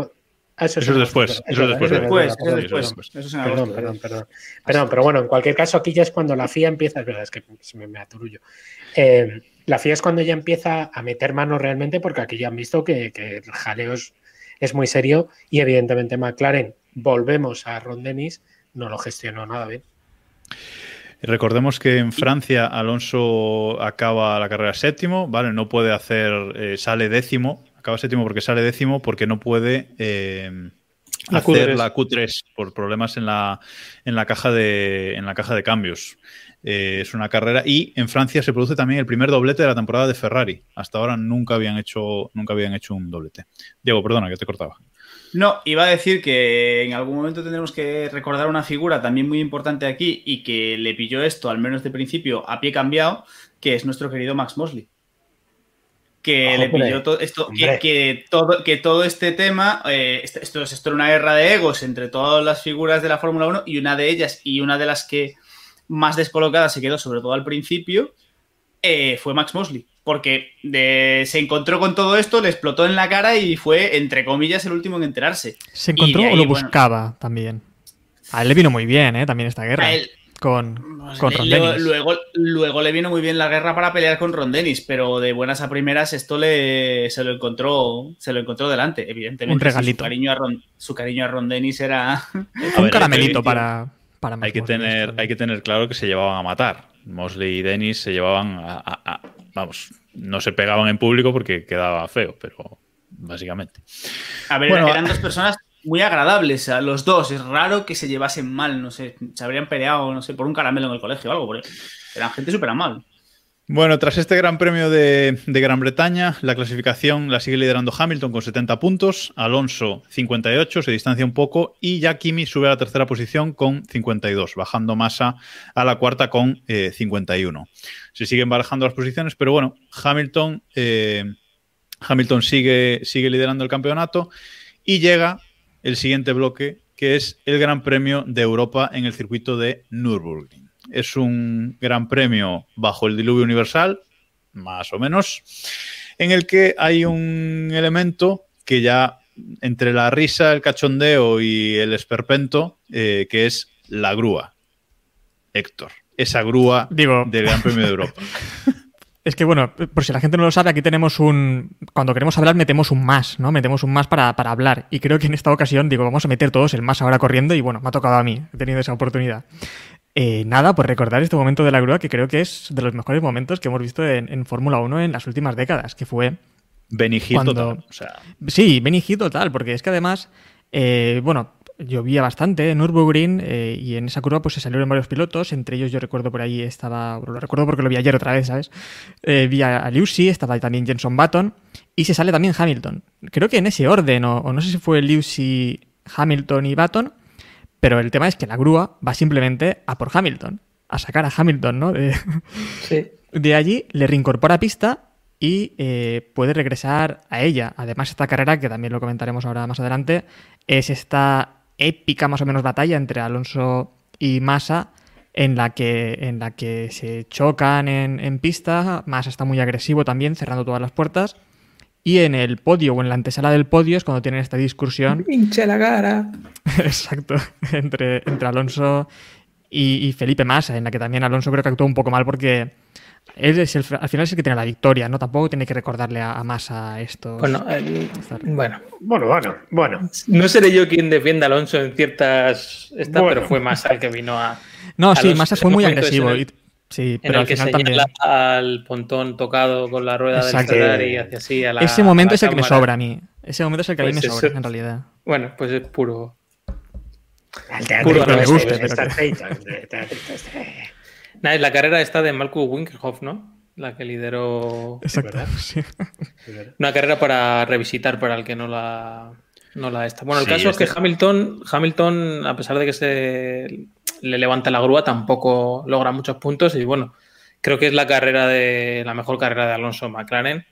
Eso, es después. Eso es después. Eso después. Perdón, perdón, perdón. Perdón, pero bueno, en cualquier caso, aquí ya es cuando la FIA empieza. Es verdad, es que me, me aturullo. Eh, la FIA es cuando ya empieza a meter mano realmente, porque aquí ya han visto que, que el jaleo es, es, muy serio y, evidentemente, McLaren, volvemos a Ron Dennis, no lo gestionó nada bien. Recordemos que en Francia Alonso acaba la carrera séptimo, ¿vale? No puede hacer, eh, sale décimo acaba séptimo porque sale décimo porque no puede eh, La hacer Q3. la Q3 por problemas en la, en la, caja, de, en la caja de cambios. Eh, es una carrera y en Francia se produce también el primer doblete de la temporada de Ferrari. Hasta ahora nunca habían hecho, nunca habían hecho un doblete. Diego, perdona, que te cortaba. No, iba a decir que en algún momento tendremos que recordar una figura también muy importante aquí y que le pilló esto, al menos de principio, a pie cambiado, que es nuestro querido Max Mosley. Que le pilló todo esto, que, todo, que todo este tema, eh, esto, esto es esto era una guerra de egos entre todas las figuras de la Fórmula 1 y una de ellas, y una de las que más descolocada se quedó, sobre todo al principio, eh, fue Max Mosley. Porque de- se encontró con todo esto, le explotó en la cara y fue, entre comillas, el último en enterarse. ¿Se encontró o lo bueno, buscaba también? A él le vino muy bien, ¿eh? También esta guerra. A él- con, Pues Ron luego, Dennis. luego, luego le vino muy bien la guerra para pelear con Ron Dennis, pero de buenas a primeras esto le, se lo encontró se lo encontró delante, evidentemente. Un regalito. su, cariño a Ron, su cariño a Ron Dennis era... Un caramelito para, para Hay que, tener, hay que tener claro que se llevaban a matar. Mosley y Dennis se llevaban a, a- a- Vamos, no se pegaban en público porque quedaba feo, pero básicamente. A ver, Bueno, eran dos personas muy agradables, a los dos. Es raro que se llevasen mal, no sé, se habrían peleado, no sé, por un caramelo en el colegio o algo. Porque eran gente súper amable. Bueno, tras este Gran Premio de, de Gran Bretaña, la clasificación la sigue liderando Hamilton con 70 puntos, Alonso 58, se distancia un poco, y ya Kimi sube a la tercera posición con 52, bajando Massa a la cuarta con eh, 51. Se siguen barajando las posiciones, pero bueno, Hamilton, eh, Hamilton sigue, sigue liderando el campeonato y llega el siguiente bloque, que es el Gran Premio de Europa en el circuito de Nürburgring. Es un gran premio bajo el diluvio universal, más o menos, en el que hay un elemento que ya entre la risa, el cachondeo y el esperpento, eh, que es la grúa. Héctor, esa grúa Digo, del Gran Premio de Europa. Es que bueno, por si la gente no lo sabe, aquí tenemos un. Cuando queremos hablar, metemos un más, ¿no? Metemos un más para, para hablar. Y creo que en esta ocasión, digo, vamos a meter todos el más ahora corriendo. Y bueno, me ha tocado a mí, he tenido esa oportunidad. Eh, nada, por recordar este momento de la grúa, que creo que es de los mejores momentos que hemos visto en, en Fórmula 1 en las últimas décadas, que fue. Benigito, Cuando- o sea, Sí, Benny total, porque es que además, eh, bueno, llovía bastante en Nürburgring eh, y en esa curva pues se salieron varios pilotos, entre ellos yo recuerdo por ahí estaba, lo recuerdo porque lo vi ayer otra vez, ¿sabes? Eh, vi a, Lucy, estaba también Jenson Button y se sale también Hamilton. Creo que en ese orden, o, o no sé si fue Lucy, Hamilton y Button, pero el tema es que la grúa va simplemente a por Hamilton, a sacar a Hamilton, ¿no? De, Sí. de allí le reincorpora pista y eh, puede regresar a ella. Además, esta carrera, que también lo comentaremos ahora más adelante, es esta épica más o menos batalla entre Alonso y Massa en la que, en la que se chocan en, en pista. Massa está muy agresivo también, cerrando todas las puertas. Y en el podio o en la antesala del podio es cuando tienen esta discusión Pinche la cara. Exacto, entre, entre Alonso y, y Felipe Massa, en la que también Alonso creo que actuó un poco mal porque él es el, al final es el que tiene la victoria, ¿no? Tampoco tiene que recordarle a, a Massa esto. Bueno, eh, bueno, Bueno, bueno, bueno. no seré yo quien defienda a Alonso en ciertas. Estas, Bueno. pero fue Massa el que vino a. No, a sí, los- Massa fue muy agresivo. en y- sí, En pero el al que final también. al pontón tocado con la rueda Exacto. del Ferrari y hace así a la. Ese a momento la es el que me cámara. sobra a mí. Ese momento es el que a mí Pues me eso- sobra, en realidad. Bueno, pues es puro. El teatro Puro que me es- es la carrera esta de Malcolm Winkelhoff, ¿no? la que lideró. Exacto. Sí. Una carrera para revisitar para el que no la, no la está. Bueno, el Sí, caso es que este- Hamilton, Hamilton, a pesar de que se le levanta la grúa, tampoco logra muchos puntos. Y bueno, creo que es la carrera de la mejor carrera de Alonso en McLaren.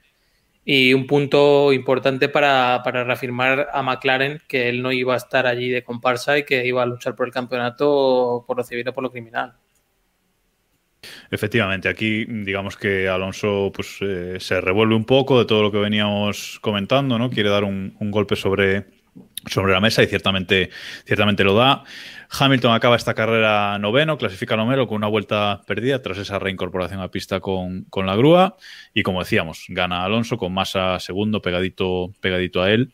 Y un punto importante para, para reafirmar a McLaren que él no iba a estar allí de comparsa y que iba a luchar por el campeonato por lo civil o por lo criminal. Efectivamente, aquí digamos que Alonso pues, eh, se revuelve un poco de todo lo que veníamos comentando, ¿no? Quiere dar un, golpe sobre, sobre la mesa y ciertamente, ciertamente lo da. Hamilton acaba esta carrera noveno, clasifica noveno con una vuelta perdida tras esa reincorporación a pista con, con la grúa. Y como decíamos, gana Alonso con Massa segundo, pegadito, pegadito a él.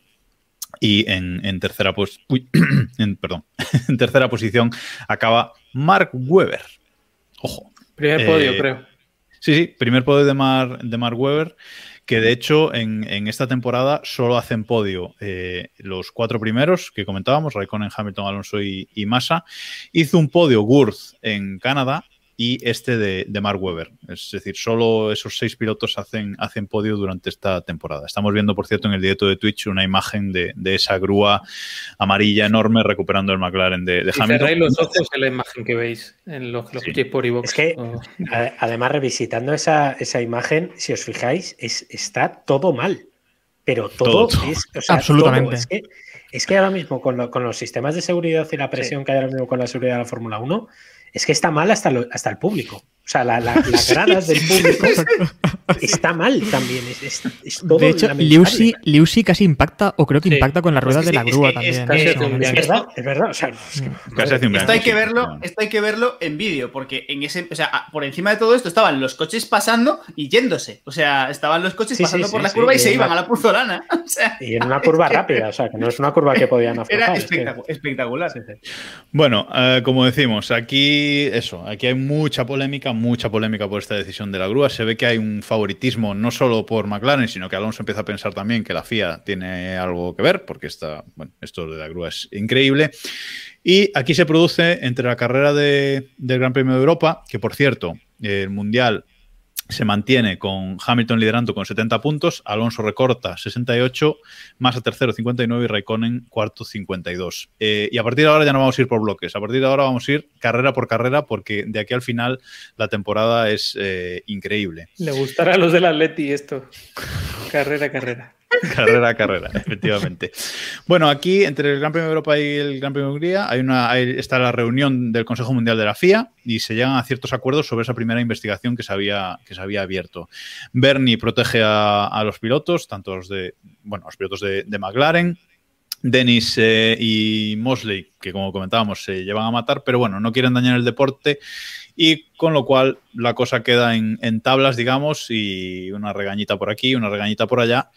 Y en, tercera pues, perdón, en tercera posición acaba Mark Webber. Ojo. Primer Eh, podio, creo. Sí, sí, primer podio de, Mar, de Mark Webber, que de hecho en, en esta temporada solo hacen podio eh, los cuatro primeros que comentábamos, Raikkonen, Hamilton, Alonso y, y Massa. Hizo un podio Gurth en Canadá y este de, de Mark Webber. Es decir, solo esos seis pilotos hacen, hacen podio durante esta temporada. Estamos viendo, por cierto, en el directo de Twitch una imagen de, de esa grúa amarilla enorme recuperando el McLaren de, de Si Hamilton. cerráis los ojos en la imagen que veis, en los que lo Sí. escuchéis por iVoox. Es que, a- además, revisitando esa, esa imagen, si os fijáis, es, está todo mal. Pero todo, Todo, todo. es. o sea, Absolutamente. todo. Es, que, es que ahora mismo, con, lo- con los sistemas de seguridad y la presión que hay ahora mismo con la seguridad de la Fórmula 1, es que está mal hasta, lo- hasta el público. O sea, la- la- las gradas del público está mal también. Es, es- es todo De hecho. Liusi, Liusi casi impacta, o creo que Sí. impacta con las ruedas que de la grúa que también. casi un momento. Es verdad, es verdad. O sea, es que- Casi hace un Esto hay que verlo, esto hay que verlo en vídeo, porque en ese, o sea, por encima de todo esto estaban los coches pasando y yéndose. O sea, estaban los coches pasando sí, por la sí, curva y se iban a la. O sea, Y en una curva rápida, o sea, que no es una curva que podían aflojar. era espectacular. Bueno, eh, como decimos, aquí eso, aquí hay mucha polémica, mucha polémica por esta decisión de la grúa. Se ve que hay un favoritismo no solo por McLaren, sino que Alonso empieza a pensar también que la FIA tiene algo que ver, porque esta, bueno, esto de la grúa es increíble. Y aquí se produce entre la carrera de- del Gran Premio de Europa, que por cierto, el Mundial se mantiene con Hamilton liderando con 70 puntos, Alonso recorta 68, Massa tercero 59 y Raikkonen cuarto 52. Eh, y a partir de ahora ya no vamos a ir por bloques, a partir de ahora vamos a ir carrera por carrera porque de aquí al final la temporada es eh, increíble. Le gustará a los del Atleti esto. Carrera, carrera. carrera a carrera, efectivamente. Bueno, aquí entre el Gran Premio de Europa y el Gran Premio de Hungría hay una, está la reunión del Consejo Mundial de la FIA y se llegan a ciertos acuerdos sobre esa primera investigación que se había, que se había abierto. Bernie protege a, los pilotos, tanto los de, bueno, los pilotos de, McLaren. Dennis eh, y Mosley, que como comentábamos, se llevan a matar, pero bueno, no quieren dañar el deporte y con lo cual la cosa queda en tablas, digamos, y una regañita por aquí, una regañita por allá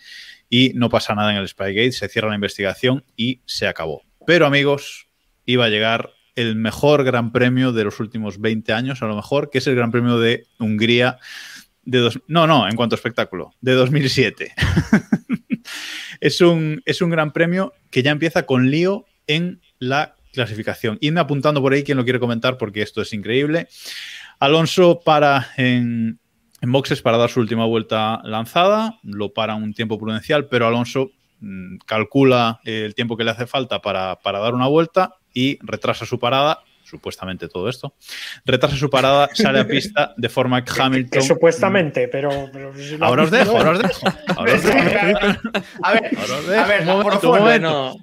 y no pasa nada en el Spygate, se cierra la investigación y se acabó. Pero amigos, iba a llegar el mejor gran premio de los últimos 20 años, a lo mejor, que es el Gran Premio de Hungría de dos, no, no, en cuanto a espectáculo, de 2007. es, un, es un gran premio que ya empieza con lío en la clasificación. Idme apuntando por ahí quien lo quiere comentar porque esto es increíble. Alonso para en, en boxes para dar su última vuelta lanzada, lo para un tiempo prudencial, pero Alonso mm, calcula el tiempo que le hace falta para, para dar una vuelta y retrasa su parada, supuestamente todo esto, retrasa su parada, sale a pista de forma que que Hamilton... supuestamente, pero. pero si lo Ahora os dejo, ahora os dejo. Ahora os dejo. A ver, Ahora os a dejo. ver, Un momento, un un Bueno,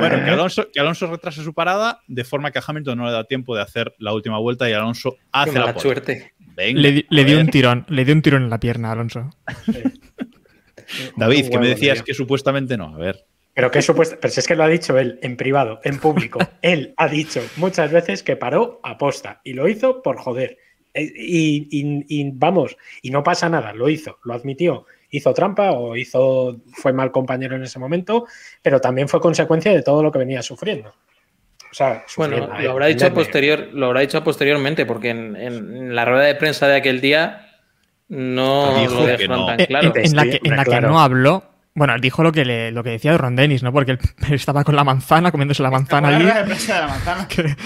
ver, que Alonso, que Alonso retrasa su parada de forma que a Hamilton no le da tiempo de hacer la última vuelta y Alonso hace Qué la mala suerte. Venga, Le, le dio un tirón, le dio un tirón en la pierna a Alonso. David, que me decías que supuestamente no. A ver. Pero que supuesto, pero si es que lo ha dicho él en privado, en público. él ha dicho muchas veces que paró a posta y lo hizo por joder. Eh, Y, y- y vamos, y no pasa nada, lo hizo, lo admitió. Hizo trampa o hizo, fue mal compañero en ese momento, pero también fue consecuencia de todo lo que venía sufriendo. O sea, Bueno, sufriendo, eh, lo habrá dicho posterior, lo habrá dicho posteriormente, porque en, en la rueda de prensa de aquel día no Dijo lo dejaron no. tan claro. en, en la que, en la que claro. no habló, Bueno, dijo lo que, le, lo que decía de Ron Dennis, ¿no? Porque él estaba con la manzana, comiéndose la manzana allí. La de la manzana. que,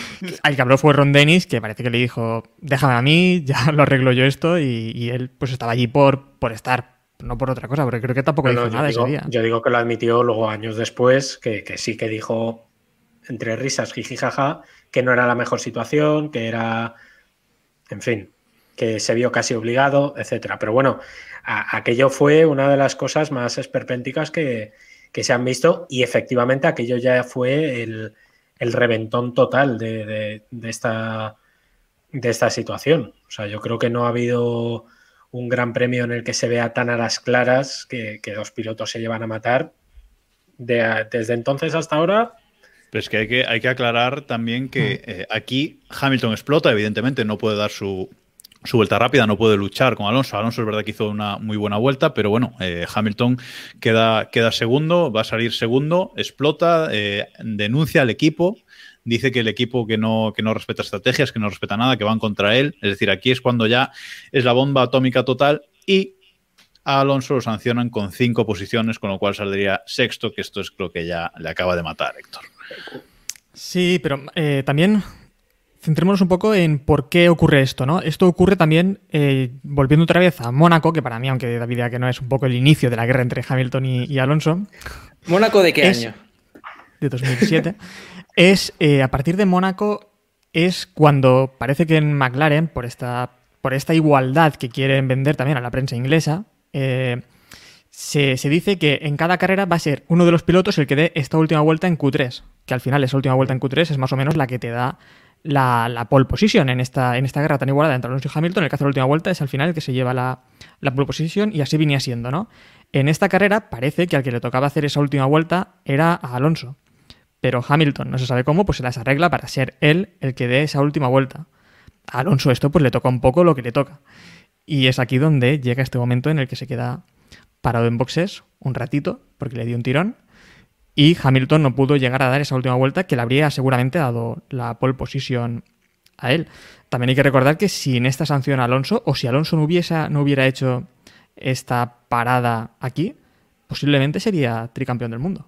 al que habló fue Ron Dennis, que parece que le dijo, déjame a mí, ya lo arreglo yo esto, y, y él pues estaba allí por, por estar, no por otra cosa, porque creo que tampoco No, no, dijo nada digo, ese día. Yo digo que lo admitió luego años después, que, que sí que dijo entre risas, jiji, jaja, que no era la mejor situación, que era, en fin, que se vio casi obligado, etcétera. Pero bueno, a- aquello fue una de las cosas más esperpénticas que, que se han visto y efectivamente aquello ya fue el, el reventón total de, de- de esta, de esta situación. O sea, yo creo que no ha habido un gran premio en el que se vea tan a las claras que, que dos pilotos se llevan a matar. De- desde entonces hasta ahora, Pero es que hay que, hay que aclarar también que eh, aquí Hamilton explota, evidentemente no puede dar su, su vuelta rápida, no puede luchar con Alonso. Alonso es verdad que hizo una muy buena vuelta, pero bueno, eh, Hamilton queda, queda segundo, va a salir segundo, explota, eh, denuncia al equipo, dice que el equipo que no, que no respeta estrategias, que no respeta nada, que van contra él. Es decir, aquí es cuando ya es la bomba atómica total y a Alonso lo sancionan con cinco posiciones, con lo cual saldría sexto, que esto es lo que ya le acaba de matar, Héctor. Sí, pero eh, también centrémonos un poco en por qué ocurre esto, ¿no? Esto ocurre también, eh, volviendo otra vez a Mónaco, que para mí, aunque David diga que no es un poco el inicio de la guerra entre Hamilton y, y Alonso, ¿Mónaco de qué Es- año? de 2007, es eh, a partir de Mónaco es cuando parece que en McLaren, por esta, por esta igualdad que quieren vender también a la prensa inglesa, eh, se, se dice que en cada carrera va a ser uno de los pilotos el que dé esta última vuelta en Q3, que al final esa última vuelta en Q3 es más o menos la que te da la, pole position en esta, en esta guerra tan igualada entre Alonso y Hamilton. El que hace la última vuelta es al final el que se lleva la, la pole position y así venía siendo, ¿no? En esta carrera parece que al que le tocaba hacer esa última vuelta era a Alonso. Pero Hamilton, no se sabe cómo, pues se las arregla para ser él el que dé esa última vuelta. A Alonso esto pues le toca un poco lo que le toca. Y es aquí donde llega este momento en el que se queda parado en boxes un ratito, porque le dio un tirón, y Hamilton no pudo llegar a dar esa última vuelta que le habría seguramente dado la pole position a él. También hay que recordar que sin esta sanción a Alonso, o si Alonso no, hubiese, no hubiera hecho esta parada aquí, posiblemente sería tricampeón del mundo.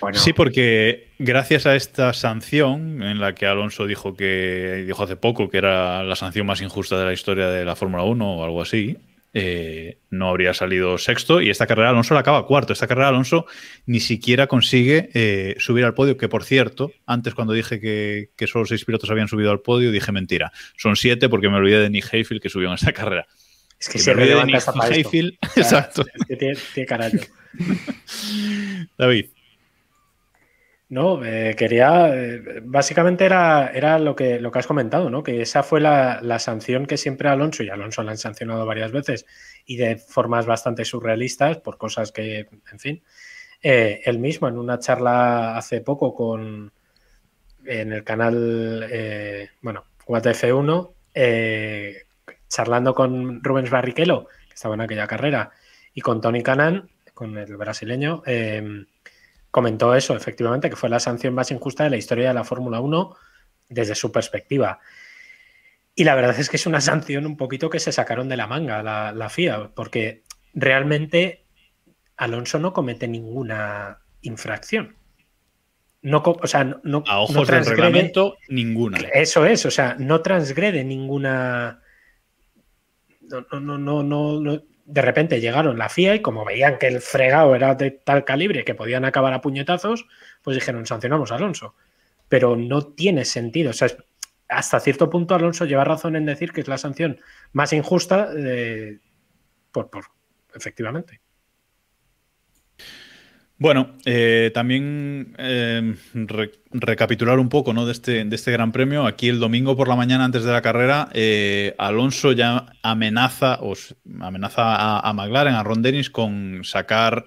bueno, Sí, porque gracias a esta sanción, en la que Alonso dijo que dijo hace poco que era la sanción más injusta de la historia de la Fórmula 1 o algo así, eh, no habría salido sexto y esta carrera Alonso la acaba cuarto. Esta carrera Alonso ni siquiera consigue eh, subir al podio, que por cierto, antes cuando dije que, que solo seis pilotos habían subido al podio, dije mentira. Son siete porque me olvidé de Nick Hayfield que subió en esta carrera. es que Que se me olvidé de relevanta Nick. Hayfield. Exacto. Es que tiene, tiene carajo. David. No, eh, quería. eh, básicamente era, era lo, que, lo que has comentado, ¿no? Que esa fue la, la sanción que siempre Alonso, y Alonso la han sancionado varias veces, y de formas bastante surrealistas, por cosas que, en fin. Eh, él mismo, en una charla hace poco con. En el canal, eh, bueno, WTF1, eh, charlando con Rubens Barrichello, que estaba en aquella carrera, y con Tony Canan, con el brasileño. Comentó eso, efectivamente, que fue la sanción más injusta de la historia de la Fórmula 1 desde su perspectiva. Y la verdad es que es una sanción un poquito que se sacaron de la manga la, la FIA, porque realmente Alonso no comete ninguna infracción. No, o sea, no, A no ojos del reglamento, ninguna. Eso es, o sea, no transgrede ninguna. No, no, no, no, no- De repente llegaron la FIA y como veían que el fregado era de tal calibre que podían acabar a puñetazos, pues dijeron sancionamos a Alonso. Pero no tiene sentido. O sea, hasta cierto punto Alonso lleva razón en decir que es la sanción más injusta por, por efectivamente. Bueno, eh, también re- recapitular un poco ¿no? de, este, de este Gran Premio. Aquí el domingo por la mañana, antes de la carrera, eh, Alonso ya amenaza, o s- amenaza a, McLaren, a Ron Dennis, con sacar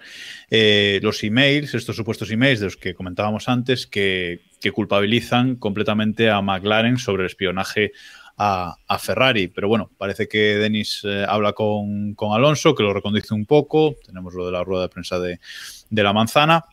eh, los emails, estos supuestos emails de los que comentábamos antes, que, que culpabilizan completamente a McLaren sobre el espionaje a, a Ferrari. Pero bueno, parece que Dennis eh, habla con, con Alonso, que lo recondice un poco. Tenemos lo de la rueda de prensa de, de la manzana.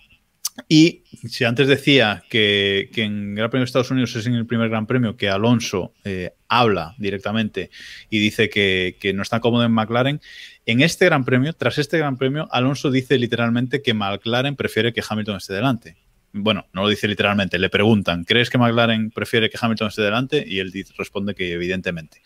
Y si antes decía que, que, en Gran Premio de Estados Unidos es en el primer Gran Premio que Alonso eh, habla directamente y dice que, que, no está cómodo en McLaren, en este Gran Premio, tras este Gran Premio, Alonso dice literalmente que McLaren prefiere que Hamilton esté delante. Bueno, no lo dice literalmente, le preguntan, ¿crees que McLaren prefiere que Hamilton esté delante? Y él responde que evidentemente.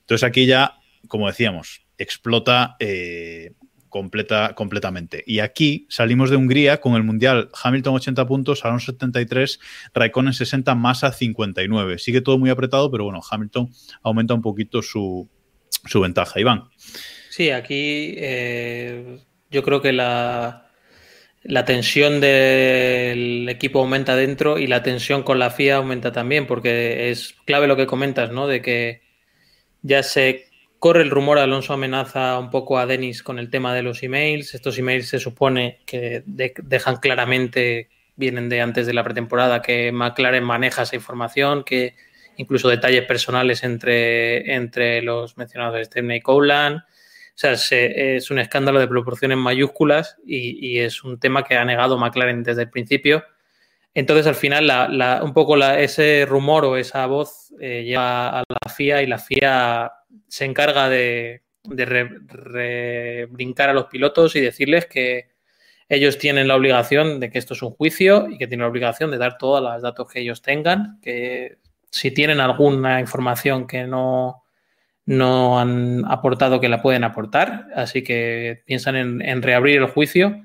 Entonces aquí ya, como decíamos, explota eh, completa, completamente. Y aquí salimos de Hungría con el Mundial Hamilton 80 puntos, Alonso 73, Raikkonen 60, Massa 59. Sigue todo muy apretado, pero bueno, Hamilton aumenta un poquito su, su ventaja. Iván. Sí, aquí eh, yo creo que la, la tensión del equipo aumenta dentro y la tensión con la FIA aumenta también, porque es clave lo que comentas, ¿no? De que ya se corre el rumor, Alonso amenaza un poco a Denis con el tema de los emails. Estos emails se supone que de, dejan claramente, vienen de antes de la pretemporada, que McLaren maneja esa información, que incluso detalles personales entre, entre los mencionados Stepney y Cowland. O sea, se, es un escándalo de proporciones mayúsculas y, y, es un tema que ha negado McLaren desde el principio. Entonces, al final, la, un poco la, ese rumor o esa voz eh, llega a la FIA y la FIA se encarga de, de re, re, brincar a los pilotos y decirles que ellos tienen la obligación de que esto es un juicio y que tienen la obligación de dar todos los datos que ellos tengan, que si tienen alguna información que no, no han aportado, que la pueden aportar, así que piensan en, en reabrir el juicio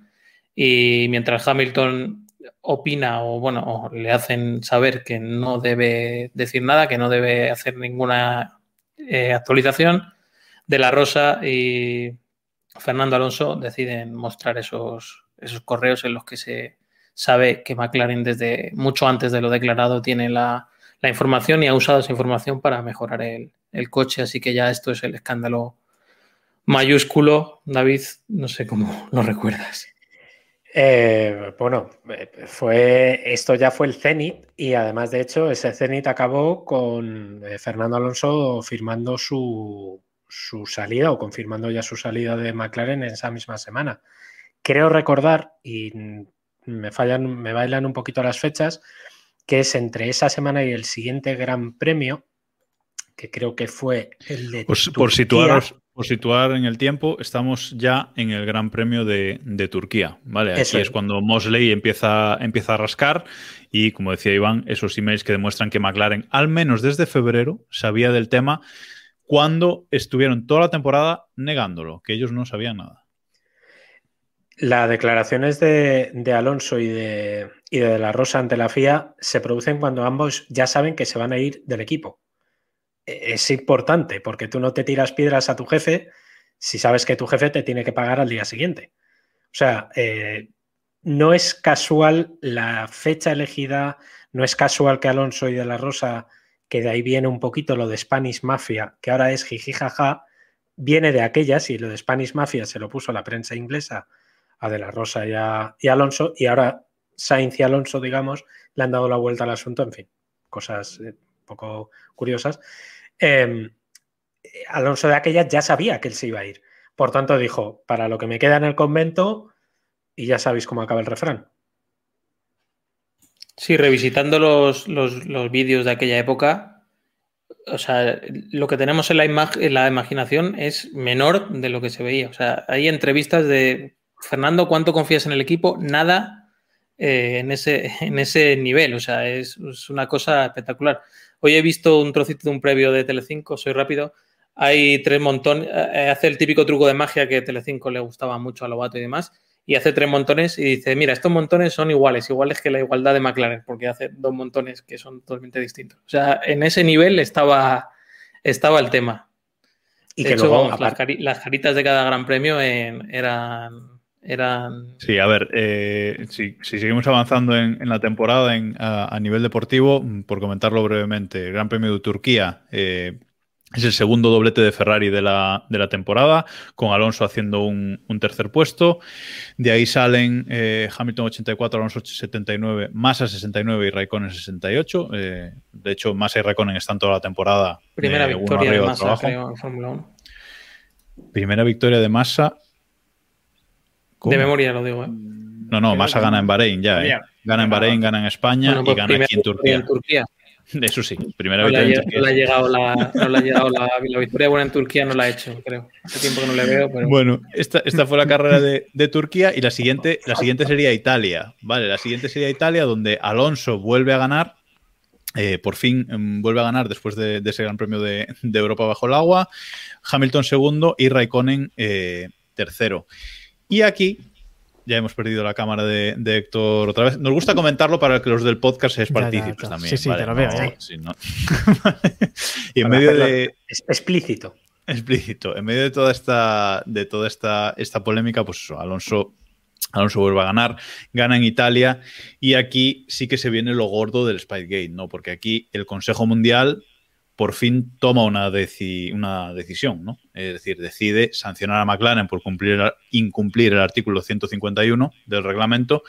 y mientras Hamilton opina o bueno, o le hacen saber que no debe decir nada, que no debe hacer ninguna eh, actualización, de la Rosa y Fernando Alonso deciden mostrar esos, esos correos en los que se sabe que McLaren desde mucho antes de lo declarado tiene la, la información y ha usado esa información para mejorar el, el, coche, así que ya esto es el escándalo mayúsculo. David, no sé cómo lo recuerdas. Eh, bueno, fue esto ya fue el cenit y además de hecho ese cenit acabó con eh, Fernando Alonso firmando su, su, salida o confirmando ya su salida de McLaren en esa misma semana. Creo recordar y me fallan, me bailan un poquito las fechas, que es entre esa semana y el siguiente Gran Premio, que creo que fue el de por, por situaros, por situar en el tiempo, estamos ya en el Gran Premio de, de Turquía, ¿vale? Aquí Eso es. cuando Mosley empieza, empieza a rascar y, como decía Iván, esos emails que demuestran que McLaren, al menos desde febrero, sabía del tema cuando estuvieron toda la temporada negándolo, que ellos no sabían nada. Las declaraciones de, de Alonso y de, y de La Rosa ante la FIA se producen cuando ambos ya saben que se van a ir del equipo es importante porque tú no te tiras piedras a tu jefe si sabes que tu jefe te tiene que pagar al día siguiente. O sea, eh, no es casual la fecha elegida, no es casual que Alonso y de la Rosa, que de ahí viene un poquito lo de Spanish Mafia, que ahora es jijijaja, viene de aquellas y lo de Spanish Mafia se lo puso la prensa inglesa a de la Rosa y a, Alonso y ahora Sainz y Alonso, digamos, le han dado la vuelta al asunto, en fin, cosas eh, poco curiosas. Eh, Alonso de aquella ya sabía que él se iba a ir. Por tanto, dijo, para lo que me queda en el convento, y ya sabéis cómo acaba el refrán. Sí, revisitando los, los, vídeos de aquella época, o sea, lo que tenemos en la, en la, imaginación es menor de lo que se veía. O sea, hay entrevistas de Fernando, ¿cuánto confías en el equipo? Nada eh, en, ese, en ese nivel. O sea, es una cosa espectacular. Hoy he visto un trocito de un previo de Telecinco, soy rápido. Hay tres montones, eh, hace el típico truco de magia que Telecinco le gustaba mucho a Lobato y demás, y hace tres montones y dice, mira, estos montones son iguales, iguales que la igualdad de McLaren, porque hace dos montones que son totalmente distintos. O sea, en ese nivel estaba, estaba el tema. Y de que hecho, luego, vamos, las, cari las, caritas de cada gran premio en, eran eran... Sí, a ver, eh, si, si, seguimos avanzando en, en la temporada en, a, a, nivel deportivo, por comentarlo brevemente, el Gran Premio de Turquía eh, es el segundo doblete de Ferrari de la, de la temporada, con Alonso haciendo un, un, tercer puesto. De ahí salen eh, Hamilton 84, Alonso 79, Massa 69 y Raikkonen 68. Eh, de hecho, Massa y Raikkonen están toda la temporada. Primera victoria de Massa, creo, en Fórmula 1. Primera victoria de Massa ¿Cómo? De memoria lo digo, ¿eh? No, no, Massa gana en Bahrein ya, ¿eh? Gana en Bahrein, gana en España Bueno, y pues gana aquí en Turquía. en Turquía. Eso sí, primera No victoria en no le ha llegado la, no le ha llegado la, la victoria buena en Turquía, no la ha hecho, creo. Hace tiempo que no le veo, pero. Bueno, esta, esta fue la carrera de, de Turquía y la siguiente, la siguiente sería Italia. Vale, la siguiente sería Italia, donde Alonso vuelve a ganar. eh, por fin mm, vuelve a ganar después de, de ese Gran Premio de, de Europa bajo el agua. Hamilton segundo y Raikkonen eh, tercero. Y aquí ya hemos perdido la cámara de, de Héctor otra vez. Nos gusta comentarlo para que los del podcast seáis ya, partícipes ya. también. Sí, sí, ¿vale? te lo veo, No, ya. sí, no. y en medio de, es- explícito. explícito. En medio de toda esta, de toda esta, esta polémica, pues eso, Alonso, Alonso vuelve a ganar, gana en Italia y aquí sí que se viene lo gordo del Spygate, ¿no? Porque aquí el Consejo Mundial por fin toma una, una decisión, ¿no? Es decir, decide sancionar a McLaren por cumplir, incumplir el artículo 151 del reglamento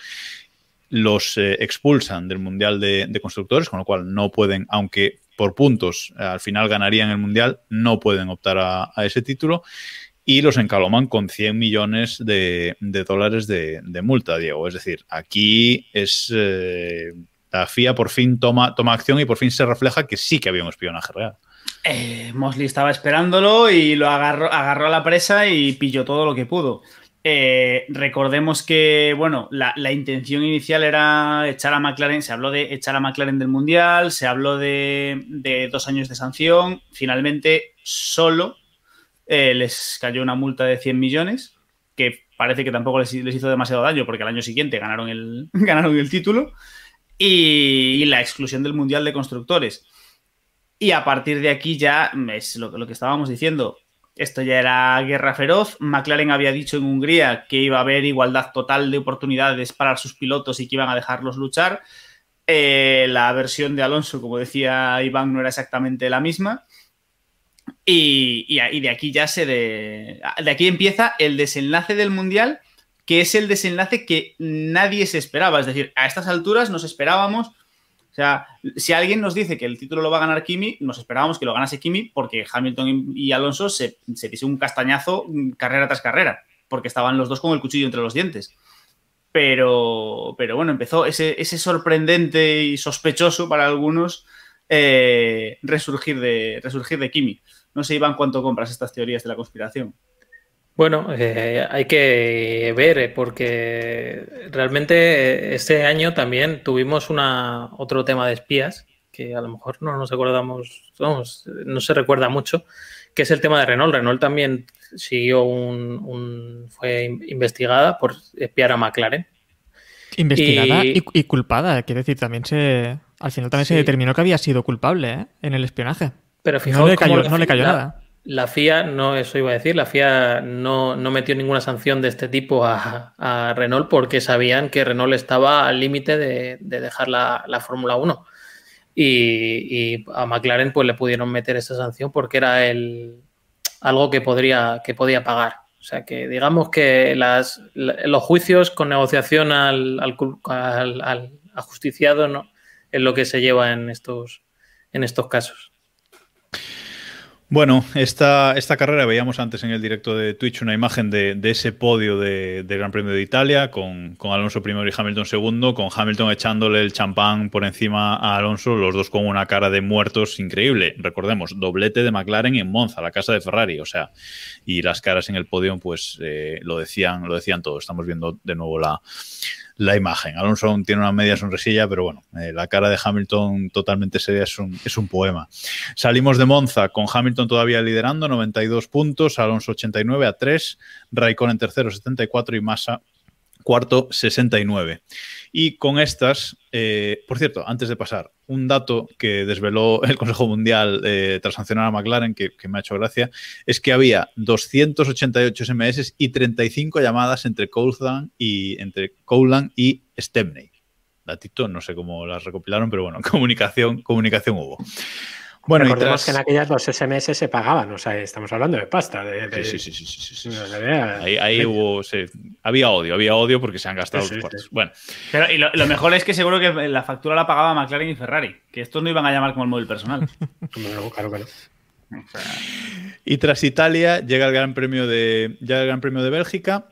los eh, expulsan del Mundial de, Constructores, con lo cual no pueden, aunque por puntos eh, al final ganarían el Mundial, no pueden optar a, ese título y los encaloman con 100 millones de, dólares de, de multa, Diego. Es decir, aquí es... eh, FIA por fin toma, toma acción y por fin se refleja que sí que había un espionaje real. Eh, Mosley estaba esperándolo y lo agarró, agarró a la presa y pilló todo lo que pudo. Eh, recordemos que, bueno, la, la intención inicial era echar a McLaren, se habló de echar a McLaren del Mundial, se habló de, de dos años de sanción, finalmente solo eh, les cayó una multa de 100 millones, que parece que tampoco les, les hizo demasiado daño porque al año siguiente ganaron el, ganaron el título, y, la exclusión del Mundial de Constructores. Y a partir de aquí ya es lo, lo que estábamos diciendo. Esto ya era guerra feroz. McLaren había dicho en Hungría que iba a haber igualdad total de oportunidades para sus pilotos y que iban a dejarlos luchar. Eh, la versión de Alonso, como decía Iván, no era exactamente la misma. Y, y, y de aquí ya se de, de aquí empieza el desenlace del mundial, que es el desenlace que nadie se esperaba. Es decir, a estas alturas nos esperábamos o sea, si alguien nos dice que el título lo va a ganar Kimi, nos esperábamos que lo ganase Kimi porque Hamilton y Alonso se, se dice un castañazo carrera tras carrera, porque estaban los dos con el cuchillo entre los dientes. Pero, pero bueno, empezó ese, ese sorprendente y sospechoso para algunos eh, resurgir, de, resurgir de Kimi. No sé, Iván, cuánto compras estas teorías de la conspiración. Bueno, eh, hay que ver, eh, porque realmente este año también tuvimos una, otro tema de espías, que a lo mejor no nos acordamos, vamos, no se recuerda mucho, que es el tema de Renault. Renault también siguió un, un fue investigada por espiar a McLaren. Investigada y, y, y culpada, quiere decir, también se. Al final también sí. se determinó que había sido culpable ¿eh? en el espionaje. Pero fijaos no le cayó, la, no le cayó nada. La FIA, no, eso iba a decir, la FIA no, no metió ninguna sanción de este tipo a, Renault porque sabían que Renault estaba al límite de, de, dejar la, la Fórmula 1. Y, y, a McLaren pues le pudieron meter esa sanción porque era el, algo que, podría, que podía pagar. O sea que digamos que las, los juicios con negociación al, al, al, al ajusticiado ¿no? es lo que se lleva en estos, en estos casos. Bueno, esta, esta carrera veíamos antes en el directo de Twitch una imagen de, ese podio del de Gran Premio de Italia con, con, Alonso primero y Hamilton segundo, con Hamilton echándole el champán por encima a Alonso, los dos con una cara de muertos increíble. Recordemos, doblete de McLaren en Monza, la casa de Ferrari, o sea, y las caras en el podio, pues eh, lo decían, lo decían todos. Estamos viendo de nuevo la, la imagen. Alonso tiene una media sonrisilla, pero bueno, eh, la cara de Hamilton totalmente seria es un, es un, poema. Salimos de Monza con Hamilton todavía liderando, 92 puntos, Alonso 89 a 3, Raikkonen tercero 74 y Massa cuarto 69. Y con estas, eh, por cierto, antes de pasar, un dato que desveló el Consejo Mundial eh, tras sancionar a McLaren, que, me ha hecho gracia, es que había 288 SMS y 35 llamadas entre Coulan y, entre Coulan y Stepney. Datito, no sé cómo las recopilaron, pero bueno, comunicación, comunicación hubo. Bueno, Recordemos tras... que en aquellas los SMS se pagaban, o sea, estamos hablando de pasta. De, de... Sí, sí, sí, sí, sí, sí. Ahí, ahí hubo, sí, había odio, había odio porque se han gastado los cuartos. Bueno. Pero y lo, lo, mejor es que seguro que la factura la pagaba McLaren y Ferrari, que estos no iban a llamar como el móvil personal. no, claro no. Y tras Italia llega el Gran Premio de, llega el Gran Premio de Bélgica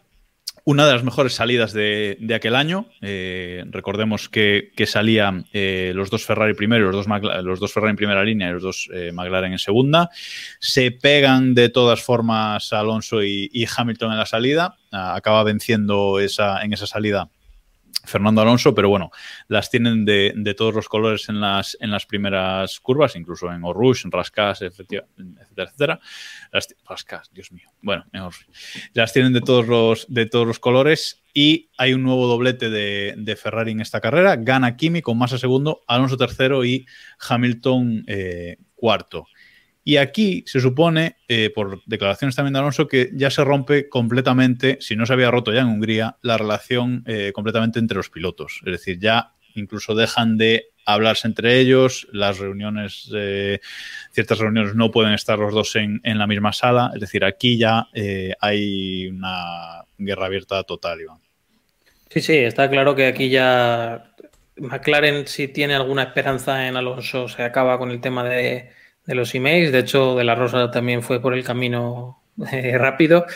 una de las mejores salidas de, aquel año. Eh, recordemos que, salían eh, los dos Ferrari primero, los dos, los dos Ferrari en primera línea y los dos eh, McLaren en segunda. Se pegan de todas formas Alonso y, Hamilton en la salida. Acaba venciendo en esa salida Fernando Alonso, pero bueno, las tienen de, de todos los colores en las, en las primeras curvas, incluso en Orush, en Rascas, etcétera, etcétera. Las, Rascas, Dios mío. Bueno. Las tienen de todos los, de todos los colores y hay un nuevo doblete de, de Ferrari en esta carrera. Gana Kimi con Massa segundo, Alonso tercero y Hamilton eh, cuarto. Y aquí se supone, eh, por declaraciones también de Alonso, que ya se rompe completamente, si no se había roto ya en Hungría, la relación eh, completamente entre los pilotos. Es decir, ya incluso dejan de hablarse entre ellos, las reuniones, eh, ciertas reuniones no pueden estar los dos en, en la misma sala. Es decir, aquí ya eh, hay una guerra abierta total, Iván. Sí, sí, está claro que aquí ya McLaren si tiene alguna esperanza en Alonso se acaba con el tema de, de los emails. De hecho, De La Rosa también fue por el camino eh, rápido.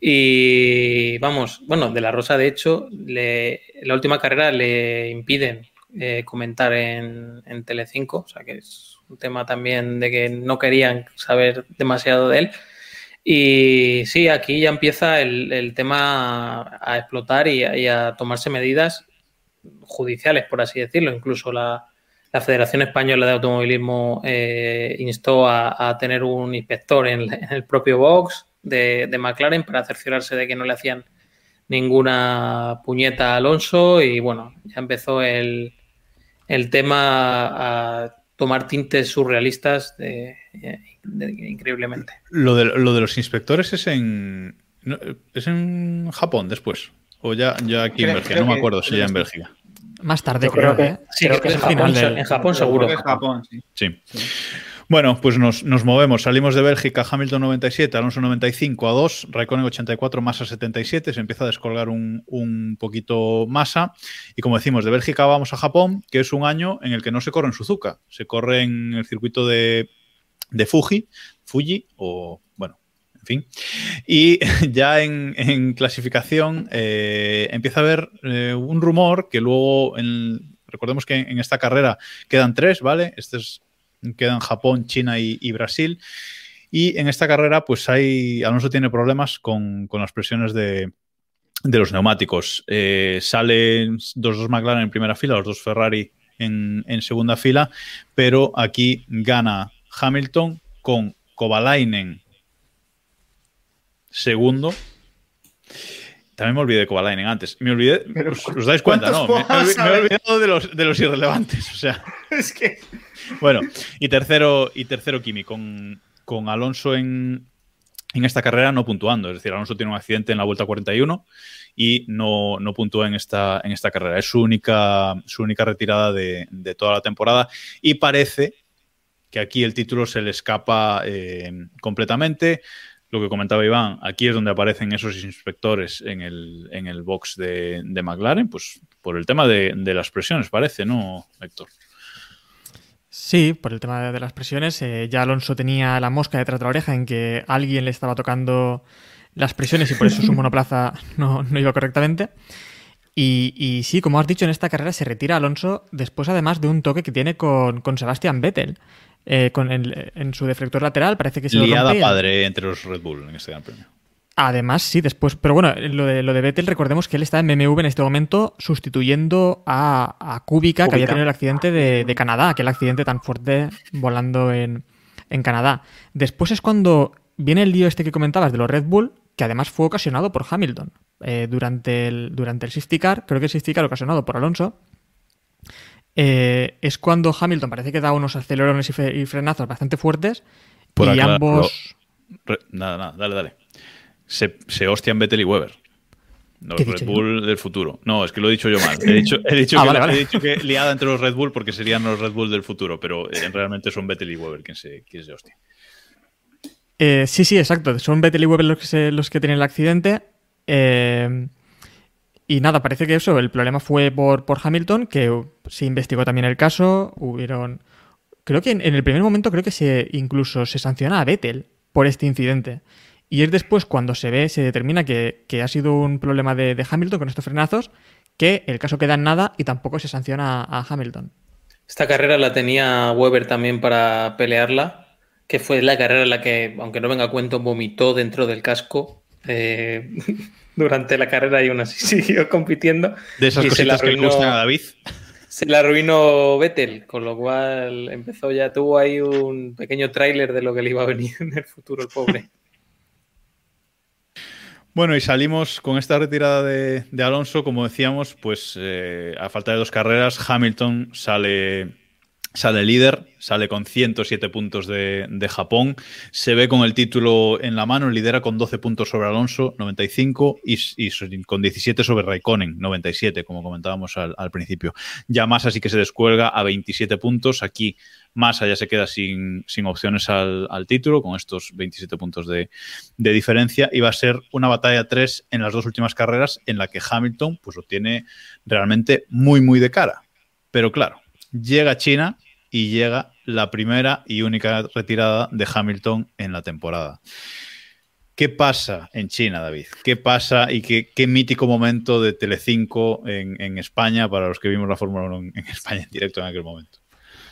Y vamos, bueno, De La Rosa de hecho, la última carrera le impiden eh, comentar en, en Telecinco, o sea que es un tema también de que no querían saber demasiado de él. Y sí, aquí ya empieza el, tema a explotar y a tomarse medidas judiciales, por así decirlo. Incluso la, la Federación Española de Automovilismo eh, instó a, a, tener un inspector en, en el propio box de, de, McLaren para cerciorarse de que no le hacían ninguna puñeta a Alonso y bueno, ya empezó el, el tema a tomar tintes surrealistas de, de, increíblemente. Lo de, lo de los inspectores es en es en Japón después o ya, ya aquí creo, en Bélgica, no me acuerdo si ya en Bélgica. Más tarde creo, creo, que, sí, creo que, en, Japón, del... en Japón seguro. En Japón, sí. sí. sí. Bueno, pues nos, nos, movemos. Salimos de Bélgica, Hamilton 97, Alonso 95 a 2, Raikkonen 84, Massa 77. Se empieza a descolgar un, un, poquito Massa. Y como decimos, de Bélgica vamos a Japón, que es un año en el que no se corre en Suzuka. Se corre en el circuito de, de Fuji, Fuji o, en fin. Y ya en, clasificación eh, empieza a haber eh, un rumor que luego, recordemos que en esta carrera quedan tres, ¿vale? Este es quedan Japón, China y, Brasil. Y en esta carrera, pues hay. Alonso tiene problemas con, las presiones de, los neumáticos. Eh, salen dos McLaren en primera fila, los dos Ferrari en, en, segunda fila, pero aquí gana Hamilton con Kovalainen segundo. También me olvidé de Kovalainen antes. Me olvidé. Os, os, dais cuenta, ¿no? Me, me, me, he olvidado de los, de los irrelevantes. O sea. Es que. Bueno, y tercero, y tercero Kimi, con, con Alonso en, en, esta carrera no puntuando. Es decir, Alonso tiene un accidente en la vuelta 41 y no, no puntúa en esta, en esta carrera. Es su única, su única retirada de, de toda la temporada. Y parece que aquí el título se le escapa eh, completamente. Lo que comentaba Iván, aquí es donde aparecen esos inspectores en el, en el box de, de McLaren, pues por el tema de, de las presiones, parece, ¿no, Héctor? Sí, por el tema de las presiones. Eh, ya Alonso tenía la mosca detrás de la oreja en que alguien le estaba tocando las presiones y por eso su monoplaza no, no iba correctamente. Y, y, sí, como has dicho, en esta carrera se retira Alonso después además de un toque que tiene con, con Sebastian Vettel. Eh, con el, en su deflector lateral parece que se Liada lo rompe. padre entre los Red Bull en este gran premio. Además, sí, después. Pero bueno, lo de, lo de Vettel, recordemos que él está en BMW en este momento sustituyendo a, a Kubica, Kubica, que había tenido el accidente de, de, Canadá, aquel accidente tan fuerte volando en, en Canadá. Después es cuando viene el lío este que comentabas de los Red Bull, que además fue ocasionado por Hamilton. Eh, durante, el, durante el safety car, creo que el safety car ocasionado por Alonso, eh, es cuando Hamilton parece que da unos acelerones y, fe, y frenazos bastante fuertes por y ambos... Lo, nada, nada, dale, dale. Se, se hostian Vettel y Weber. Los Red Bull yo? del futuro. No, es que lo he dicho yo mal. He dicho, he dicho, ah, que, vale, vale. he dicho que liada entre los Red Bull porque serían los Red Bull del futuro, pero eh, realmente son Vettel y Weber quien se, quien se hostia. Eh, sí, sí, exacto. Son Vettel y Weber los que, se, los que tienen el accidente. Eh, y nada, parece que eso, el problema fue por, por Hamilton, que se investigó también el caso. Hubieron. Creo que en, el primer momento creo que se incluso se sanciona a Vettel por este incidente. Y es después cuando se ve, se determina que, que ha sido un problema de, de, Hamilton con estos frenazos, que el caso queda en nada y tampoco se sanciona a Hamilton. Esta carrera la tenía Weber también para pelearla, que fue la carrera en la que, aunque no venga a cuento, vomitó dentro del casco eh, durante la carrera y aún así siguió compitiendo. De esas cositas que le gustan a David. Se la arruinó Vettel, con lo cual empezó ya, tuvo ahí un pequeño tráiler de lo que le iba a venir en el futuro, el pobre. Bueno, y salimos con esta retirada de, de Alonso, como decíamos, pues eh, a falta de dos carreras, Hamilton sale, sale líder, sale con 107 puntos de, de, Japón, se ve con el título en la mano, lidera con 12 puntos sobre Alonso, 95, y, con 17 sobre Raikkonen, 97, como comentábamos al, al, principio. Ya Massa sí que se descuelga a 27 puntos, aquí Massa ya se queda sin, sin opciones al, al, título, con estos 27 puntos de, de, diferencia, y va a ser una batalla 3 en las dos últimas carreras en la que Hamilton pues, lo tiene realmente muy, muy de cara. Pero claro, llega China y llega la primera y única retirada de Hamilton en la temporada. ¿Qué pasa en China, David? ¿Qué pasa y qué, mítico momento de Telecinco en, en, España para los que vimos la Fórmula 1 en, en España en directo en aquel momento?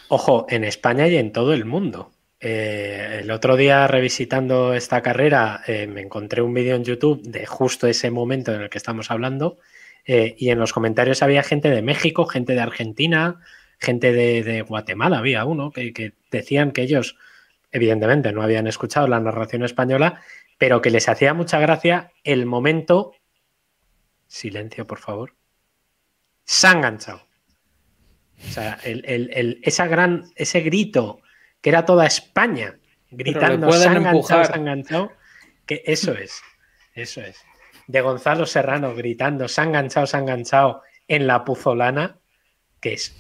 Ojo, en España y en todo el mundo. Eh, el otro día revisitando esta carrera eh, me encontré un vídeo en YouTube de justo ese momento en el que estamos hablando eh, y en los comentarios había gente de México, gente de Argentina, gente de, de Guatemala, había uno que, que, decían que ellos evidentemente no habían escuchado la narración española, pero que les hacía mucha gracia el momento... Silencio, por favor. Se ha enganchado. O sea, el, el, el, esa gran, ese grito que era toda España gritando se han enganchado, se han enganchado, que eso es, eso es. De Gonzalo Serrano gritando se han enganchado, se han enganchado en la puzolana, que es,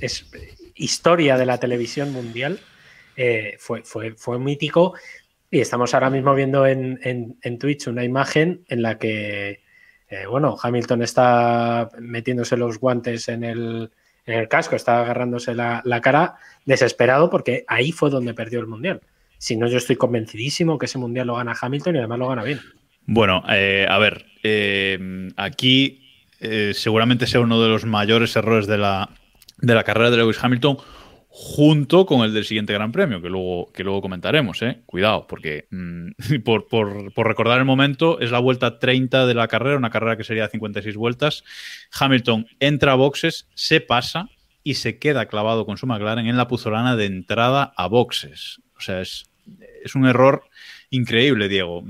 historia de la televisión mundial, eh, fue, fue, fue mítico. Y estamos ahora mismo viendo en, en, en Twitch una imagen en la que, eh, bueno, Hamilton está metiéndose los guantes en el, en el casco, estaba agarrándose la, la, cara desesperado porque ahí fue donde perdió el mundial. Si no, yo estoy convencidísimo que ese mundial lo gana Hamilton y además lo gana bien. Bueno, eh, a ver, aquí seguramente sea uno de los mayores errores de la, de la carrera de Lewis Hamilton junto con el del siguiente Gran Premio, que luego, que luego comentaremos, ¿eh? Cuidado, porque mmm, por, por, por, recordar el momento, es la vuelta 30 de la carrera, una carrera que sería 56 vueltas. Hamilton entra a boxes, se pasa y se queda clavado con su McLaren en la puzolana de entrada a boxes. O sea, es, es un error increíble, Diego.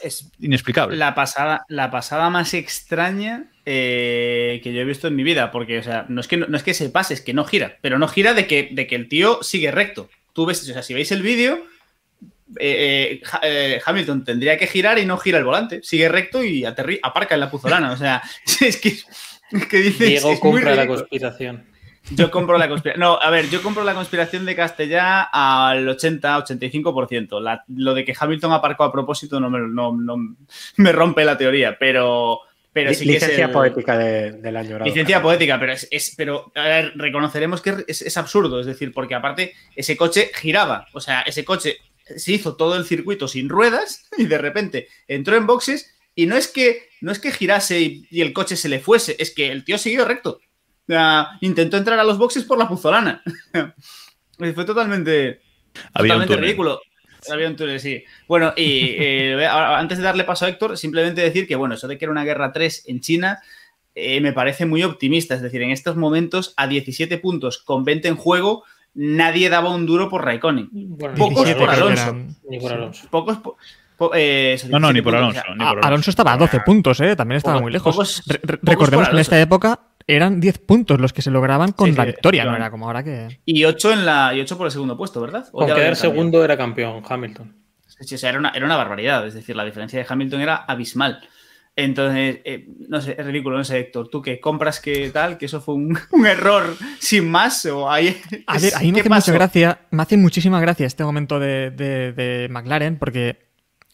Es inexplicable. La pasada, la pasada más extraña eh, que yo he visto en mi vida, porque, o sea, no es que, no, no, es que se pase, es que no gira, pero no gira de que, de que el tío sigue recto. Tú ves, o sea, si veis el vídeo, eh, eh, Hamilton tendría que girar y no gira el volante, sigue recto y aterri aparca en la puzolana. O sea, es que, es que dices. Diego compra la conspiración. Yo compro la conspiración. No, a ver, yo compro la conspiración de Castellá al 80-85%. La, lo de que Hamilton aparcó a propósito no me, no, no me rompe la teoría, pero. Pero sí licencia que es el... poética de, del año. Licencia poética, pero es, es pero a ver, reconoceremos que es, es, absurdo, es decir, porque aparte ese coche giraba, o sea, ese coche se hizo todo el circuito sin ruedas y de repente entró en boxes y no es que no es que girase y, y el coche se le fuese, es que el tío siguió recto. Uh, intentó entrar a los boxes por la puzolana. Fue totalmente, Había totalmente ridículo. Había un túnel, sí. Bueno, y eh, antes de darle paso a Héctor, simplemente decir que, bueno, eso de que era una guerra 3 en China eh, me parece muy optimista. Es decir, en estos momentos, a 17 puntos con 20 en juego, nadie daba un duro por Raikkonen. Bueno, Pocos por Alonso. Ni por Alonso. Pocos por. Po eh, no, no, ni por Alonso, ni por Alonso. Alonso. estaba a 12 puntos, ¿eh? También estaba pocos, muy lejos. Pocos, Re recordemos que en esta época eran 10 puntos los que se lograban con sí, la sí, victoria, no era como ahora que. Y 8 en la y 8 por el segundo puesto, ¿verdad? Con quedar segundo era campeón Hamilton. Sí, o sea, era una, era una barbaridad, es decir, la diferencia de Hamilton era abismal. Entonces, eh, no sé, es ridículo, no sé, Héctor, tú que compras que tal, que eso fue un, un error sin más, o hay... A ver, a mí me hace mucha gracia, me hace muchísima gracia este momento de, de, de McLaren, porque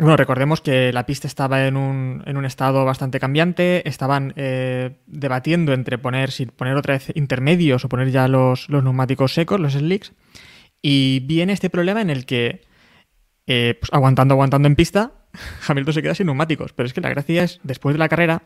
bueno, recordemos que la pista estaba en un, en un estado bastante cambiante, estaban eh, debatiendo entre poner, si poner otra vez intermedios o poner ya los, los neumáticos secos, los slicks, y viene este problema en el que, eh, pues aguantando, aguantando en pista, Hamilton se queda sin neumáticos. Pero es que la gracia es, después de la carrera,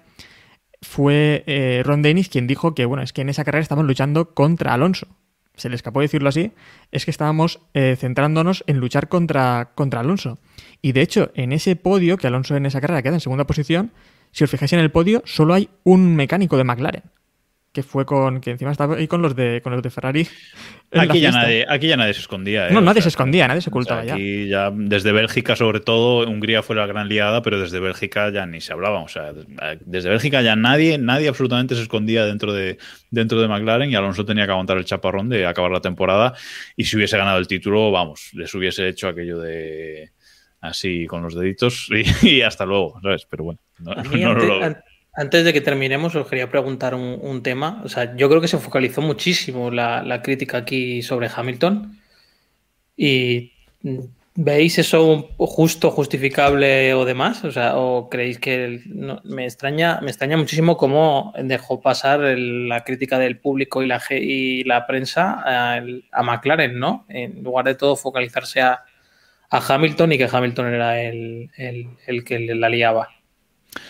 fue eh, Ron Dennis quien dijo que, bueno, es que en esa carrera estaban luchando contra Alonso. Se le escapó decirlo así, es que estábamos centrándonos en luchar contra, contra Alonso. Y de hecho, en ese podio, que Alonso en esa carrera queda en segunda posición, si os fijáis en el podio, solo hay un mecánico de McLaren que fue con que encima estaba ahí con los de con los de Ferrari. Aquí ya, nadie, aquí ya nadie se escondía. ¿eh? No, nadie se escondía, nadie se ocultaba aquí ya. Desde Bélgica, sobre todo, Hungría fue la gran liada, pero desde Bélgica ya ni se hablaba. O sea, desde Bélgica ya nadie, nadie absolutamente se escondía dentro de, dentro de McLaren y Alonso tenía que aguantar el chaparrón de acabar la temporada. Y si hubiese ganado el título, vamos, les hubiese hecho aquello de así con los deditos y, hasta luego, ¿sabes? Pero bueno, no, lo antes de que terminemos, os quería preguntar un, tema. O sea, yo creo que se focalizó muchísimo la, crítica aquí sobre Hamilton. ¿Y veis eso justo, justificable o demás? O sea, ¿o creéis que me extraña, me extraña muchísimo cómo dejó pasar la crítica del público y la, y la prensa a, McLaren, ¿no? En lugar de todo focalizarse a, Hamilton y que Hamilton era el, el que la liaba.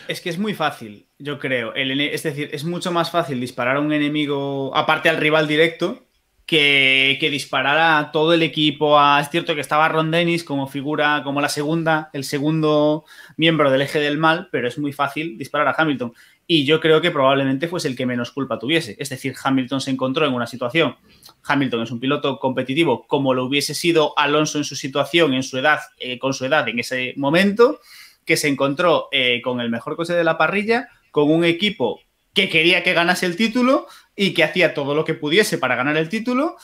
Es que es muy fácil, yo creo. es decir, es mucho más fácil disparar a un enemigo, aparte al rival directo, que, disparar a todo el equipo. es cierto que estaba Ron Dennis como figura, como la segunda, el segundo miembro del eje del mal, pero es muy fácil disparar a Hamilton. Y yo creo que probablemente fuese el que menos culpa tuviese. Es decir, Hamilton se encontró en una situación. Hamilton es un piloto competitivo, como lo hubiese sido Alonso en su situación, en su edad, eh, con su edad en ese momento que se encontró eh, con el mejor coche de la parrilla, con un equipo que quería que ganase el título y que hacía todo lo que pudiese para ganar el título.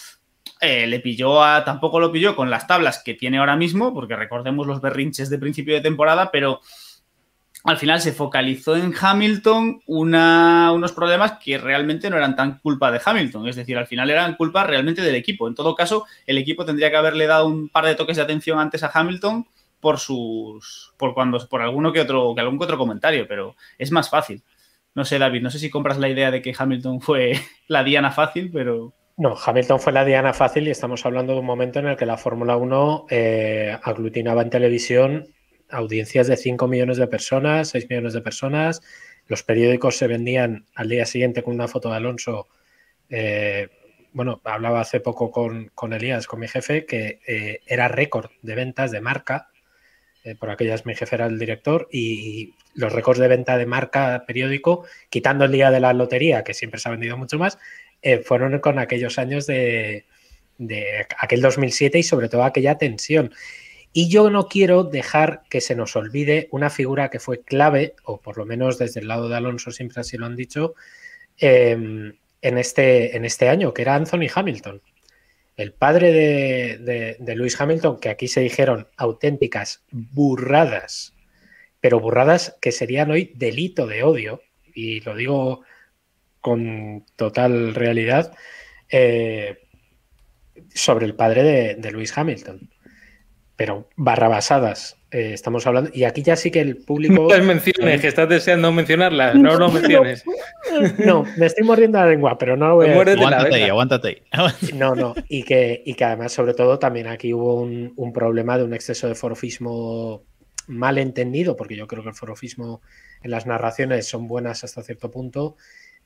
Eh, le pilló a, tampoco lo pilló con las tablas que tiene ahora mismo, porque recordemos los berrinches de principio de temporada, pero al final se focalizó en Hamilton unos problemas que realmente no eran tan culpa de Hamilton, es decir, al final eran culpa realmente del equipo. En todo caso, el equipo tendría que haberle dado un par de toques de atención antes a Hamilton por sus. por cuando. por alguno que otro. que algún que otro comentario, pero es más fácil. No sé, David, no sé si compras la idea de que Hamilton fue la diana fácil, pero. No, Hamilton fue la diana fácil y estamos hablando de un momento en el que la Fórmula 1 eh, aglutinaba en televisión audiencias de 5 millones de personas, 6 millones de personas. Los periódicos se vendían al día siguiente con una foto de Alonso. Eh, bueno, hablaba hace poco con, con, Elías, con mi jefe, que eh, era récord de ventas de marca eh, por aquellas mi jefe era el director, y, los récords de venta de marca periódico, quitando el día de la lotería, que siempre se ha vendido mucho más, fueron con aquellos años de, de aquel 2007 y sobre todo aquella tensión. Y yo no quiero dejar que se nos olvide una figura que fue clave, o por lo menos desde el lado de Alonso siempre así lo han dicho, em, en, este, en este año, que era Anthony Hamilton el padre de, de, Lewis Hamilton, que aquí se dijeron auténticas burradas, pero burradas que serían hoy delito de odio, y lo digo con total realidad, eh, sobre el padre de, de Lewis Hamilton. Pero barrabasadas, eh, estamos hablando. Y aquí ya sí que el público. No menciones, que estás deseando mencionarlas. No lo menciones. No, me estoy mordiendo la lengua, pero no lo voy a decir. Aguántate ahí, aguántate No, no. Y que, y que además, sobre todo, también aquí hubo un, problema de un exceso de forofismo mal entendido, porque yo creo que el forofismo en las narraciones son buenas hasta cierto punto,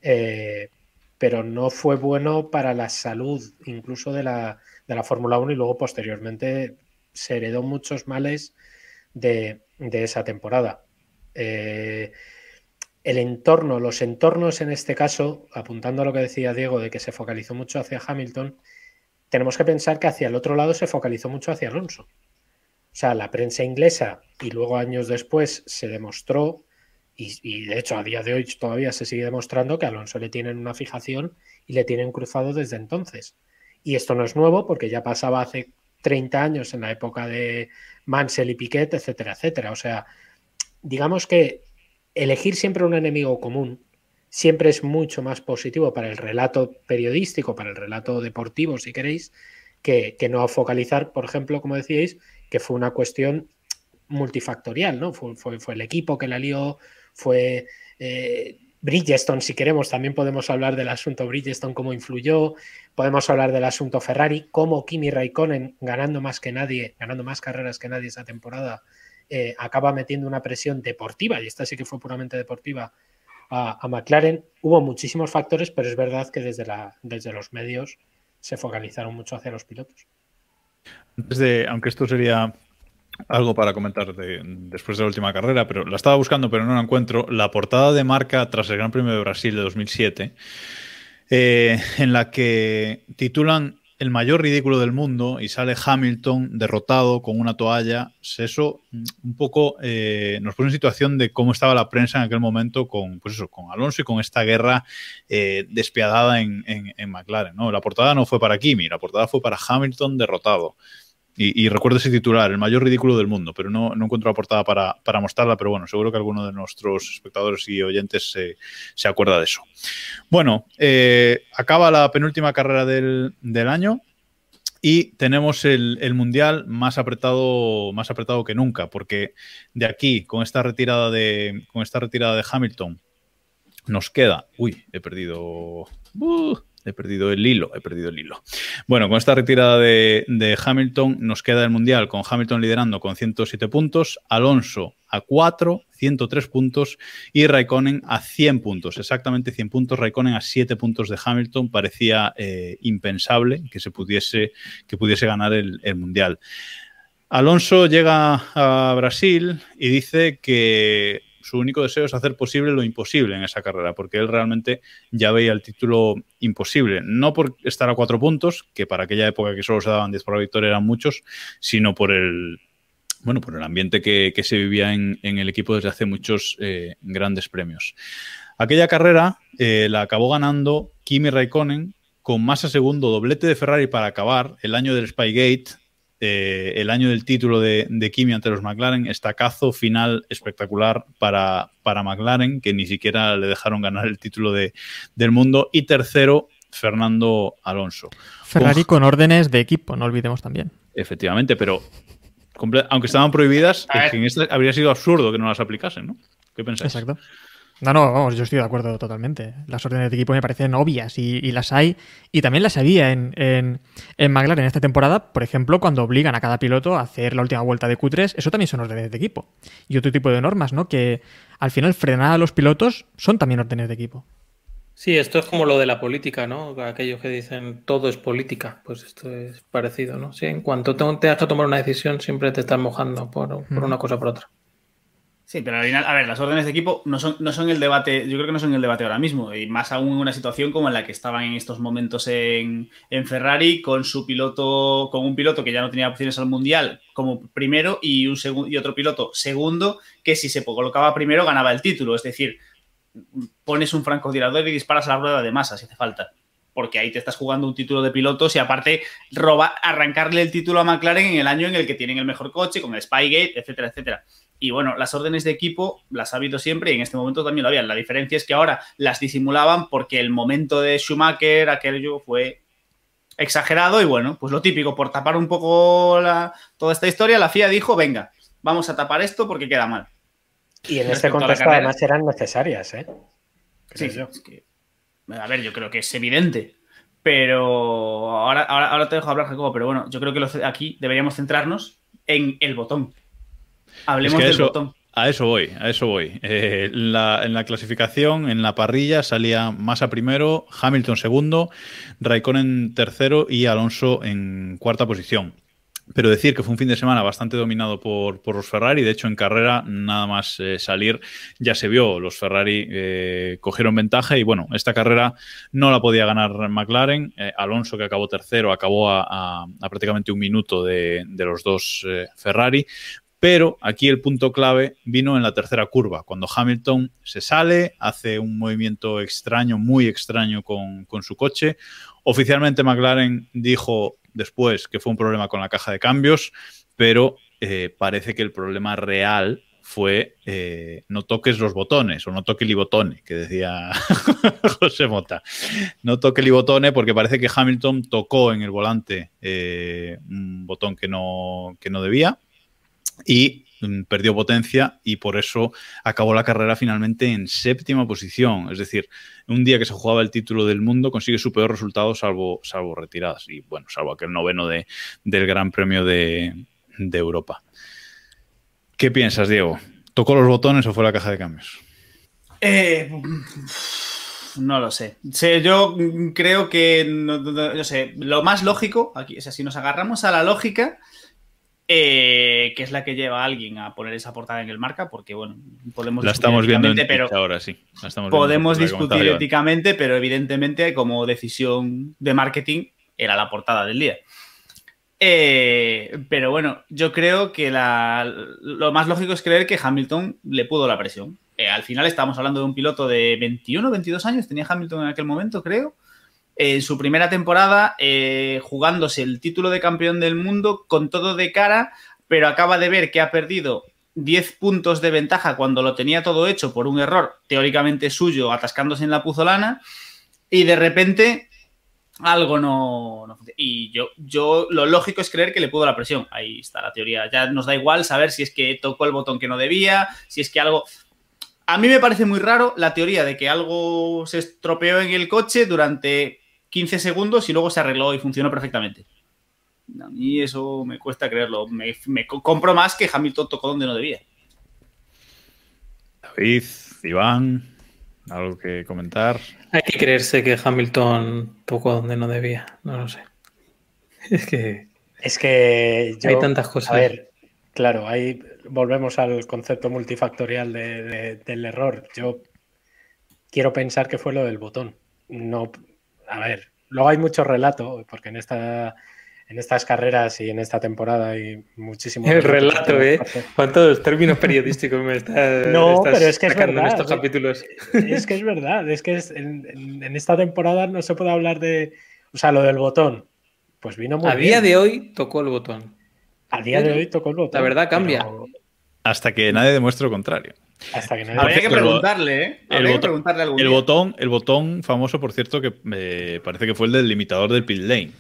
eh, pero no fue bueno para la salud incluso de la, de la Fórmula 1 y luego posteriormente se heredó muchos males de, esa temporada. Eh, el entorno, los entornos en este caso, apuntando a lo que decía Diego de que se focalizó mucho hacia Hamilton, tenemos que pensar que hacia el otro lado se focalizó mucho hacia Alonso. O sea, la prensa inglesa y luego años después se demostró, y, y, de hecho a día de hoy todavía se sigue demostrando que a Alonso le tienen una fijación y le tienen cruzado desde entonces. Y esto no es nuevo porque ya pasaba hace 30 años en la época de Mansell y Piquet, etcétera, etcétera. O sea, digamos que elegir siempre un enemigo común siempre es mucho más positivo para el relato periodístico, para el relato deportivo, si queréis, que, no focalizar, por ejemplo, como decíais, que fue una cuestión multifactorial, ¿no? Fue, fue, el equipo que la lió, fue eh, Bridgestone, si queremos, también podemos hablar del asunto Bridgestone, cómo influyó, podemos hablar del asunto Ferrari, cómo Kimi Raikkonen, ganando más que nadie, ganando más carreras que nadie esa temporada, eh, acaba metiendo una presión deportiva, y esta sí que fue puramente deportiva, a, McLaren. Hubo muchísimos factores, pero es verdad que desde, la, desde los medios se focalizaron mucho hacia los pilotos. Antes aunque esto sería algo para comentar después de la última carrera, pero la estaba buscando, pero no la encuentro. La portada de marca tras el Gran Premio de Brasil de 2007, eh, en la que titulan el mayor ridículo del mundo y sale Hamilton derrotado con una toalla. Eso mm, un poco eh, nos pone en situación de cómo estaba la prensa en aquel momento con, pues eso, con Alonso y con esta guerra eh, despiadada en, en, McLaren. ¿no? La portada no fue para Kimi, la portada fue para Hamilton derrotado. Y, recuerdo ese titular, el mayor ridículo del mundo, pero no, encuentro la portada para, mostrarla, pero bueno, seguro que alguno de nuestros espectadores y oyentes se, acuerda de eso. Bueno, eh, acaba la penúltima carrera del, año y tenemos el, mundial más apretado, más apretado que nunca, porque de aquí, con esta retirada de, con esta retirada de Hamilton, nos queda. Uy, he perdido. Uh, he perdido el hilo, he perdido el hilo. Bueno, con esta retirada de, Hamilton nos queda el Mundial con Hamilton liderando con 107 puntos, Alonso a 4, 103 puntos y Raikkonen a 100 puntos, exactamente 100 puntos, Raikkonen a 7 puntos de Hamilton, parecía eh, impensable que se pudiese, que pudiese ganar el Mundial. Alonso llega a Brasil y dice que su único deseo es hacer posible lo imposible en esa carrera, porque él realmente ya veía el título imposible, no por estar a cuatro puntos, que para aquella época que solo se daban 10 por la victoria eran muchos, sino por el, bueno, por el ambiente que, se vivía en, el equipo desde hace muchos eh, grandes premios. Aquella carrera eh, la acabó ganando Kimi Raikkonen con más a segundo, doblete de Ferrari para acabar, el año del Spygate, eh, el año del título de, de, Kimi ante los McLaren, estacazo final espectacular para, para McLaren, que ni siquiera le dejaron ganar el título de, del mundo. Y tercero, Fernando Alonso. Ferrari con órdenes de equipo, no olvidemos también. Efectivamente, pero aunque estaban prohibidas, en este habría sido absurdo que no las aplicasen, ¿no? ¿Qué pensáis? Exacto. No, no, vamos, yo estoy de acuerdo totalmente. Las órdenes de equipo me parecen obvias y, las hay. Y también las había en, en, en, McLaren esta temporada, por ejemplo, cuando obligan a cada piloto a hacer la última vuelta de Q3, eso también son órdenes de equipo. Y otro tipo de normas, ¿no? Que al final frenar a los pilotos son también órdenes de equipo. Sí, esto es como lo de la política, ¿no? Aquellos que dicen todo es política, pues esto es parecido, ¿no? Sí, en cuanto te, te has que tomar una decisión, siempre te estás mojando por, por una cosa o por otra. Sí, pero al final, a ver, las órdenes de equipo no son, no son el debate, yo creo que no son el debate ahora mismo, y más aún en una situación como en la que estaban en estos momentos en, Ferrari con su piloto, con un piloto que ya no tenía opciones al mundial como primero y, un y otro piloto segundo que si se colocaba primero ganaba el título, es decir, pones un francotirador y disparas a la rueda de masa si hace falta porque ahí te estás jugando un título de pilotos y aparte roba, arrancarle el título a McLaren en el año en el que tienen el mejor coche, con el Spygate, etcétera, etcétera. Y bueno, las órdenes de equipo las ha habido siempre y en este momento también lo habían. La diferencia es que ahora las disimulaban porque el momento de Schumacher, aquello fue exagerado y bueno, pues lo típico, por tapar un poco toda esta historia, la FIA dijo, venga, vamos a tapar esto porque queda mal. Y en este contexto además eran necesarias, ¿eh? sí, a ver, yo creo que es evidente. Pero ahora, ahora, te dejo hablar, Jacobo, pero bueno, yo creo que aquí deberíamos centrarnos en el botón. Hablemos del botón. A eso voy, a eso voy. Eh, en la clasificación, en la parrilla, salía Massa primero, Hamilton segundo, Raikkonen tercero y Alonso en cuarta posición. Pero decir que fue un fin de semana bastante dominado por, los Ferrari. De hecho, en carrera, nada más eh, salir, ya se vio. Los Ferrari eh, cogieron ventaja y bueno, esta carrera no la podía ganar McLaren. Eh, Alonso, que acabó tercero, acabó a, prácticamente un minuto de, de los dos Ferrari. Pero aquí el punto clave vino en la tercera curva, cuando Hamilton se sale, hace un movimiento extraño, muy extraño con, su coche. Oficialmente McLaren dijo después que fue un problema con la caja de cambios, pero eh, parece que el problema real fue eh, no toques los botones o no toque el botone, que decía José Mota. No toque el botone porque parece que Hamilton tocó en el volante eh, un botón que no, que no debía y Mm, perdió potencia y por eso acabó la carrera finalmente en séptima posición. Es decir, un día que se jugaba el título del mundo consigue su peor resultado salvo, salvo retiradas y bueno, salvo aquel noveno de, del Gran Premio de, Europa. ¿Qué piensas, Diego? ¿Tocó los botones o fue la caja de cambios? Eh, no lo sé. yo creo que, no, sé, lo más lógico, aquí, o sea, si nos agarramos a la lógica, eh, que es la que lleva a alguien a poner esa portada en el marca, porque bueno, podemos La estamos viendo en pero ahora, sí. La estamos viendo podemos discutir éticamente, pero evidentemente como decisión de marketing era la portada del día. Eh, pero bueno, yo creo que la- lo más lógico es creer que Hamilton le pudo la presión. Eh, al final estamos hablando de un piloto de 21, 22 años, tenía Hamilton en aquel momento, creo. En su primera temporada, eh, jugándose el título de campeón del mundo con todo de cara, pero acaba de ver que ha perdido 10 puntos de ventaja cuando lo tenía todo hecho por un error teóricamente suyo, atascándose en la puzolana, y de repente algo no, no. Y yo, yo lo lógico es creer que le pudo la presión. Ahí está la teoría. Ya nos da igual saber si es que tocó el botón que no debía, si es que algo... A mí me parece muy raro la teoría de que algo se estropeó en el coche durante 15 segundos y luego se arregló y funcionó perfectamente. A mí eso me cuesta creerlo. Me, me co- compro más que Hamilton tocó donde no debía. David, Iván, algo que comentar. Hay que creerse que Hamilton tocó donde no debía. No lo sé. Es que Es que yo- Hay tantas cosas. A ver, claro, ahí volvemos al concepto multifactorial de- de- del error. Yo quiero pensar que fue lo del botón. No, a ver, luego hay mucho relato, porque en esta en estas carreras y en esta temporada hay muchísimo el relato, ¿eh? ¿Cuántos términos periodísticos me estás, No, estás pero es que es sacando en verdad, estos ¿eh? capítulos? Es que es verdad, es que es- en, en- en esta temporada no se puede hablar de. O sea, lo del botón. Pues vino muy A bien. día de hoy tocó el botón. A día de hoy tocó el botón. la verdad cambia. pero Hasta que nadie demuestre lo contrario. Hasta que nadie. Habría que preguntarle, ¿eh? el Habría que botón- preguntarle algún El día. botón, el botón famoso, por cierto, que me parece que fue el del limitador del pit lane,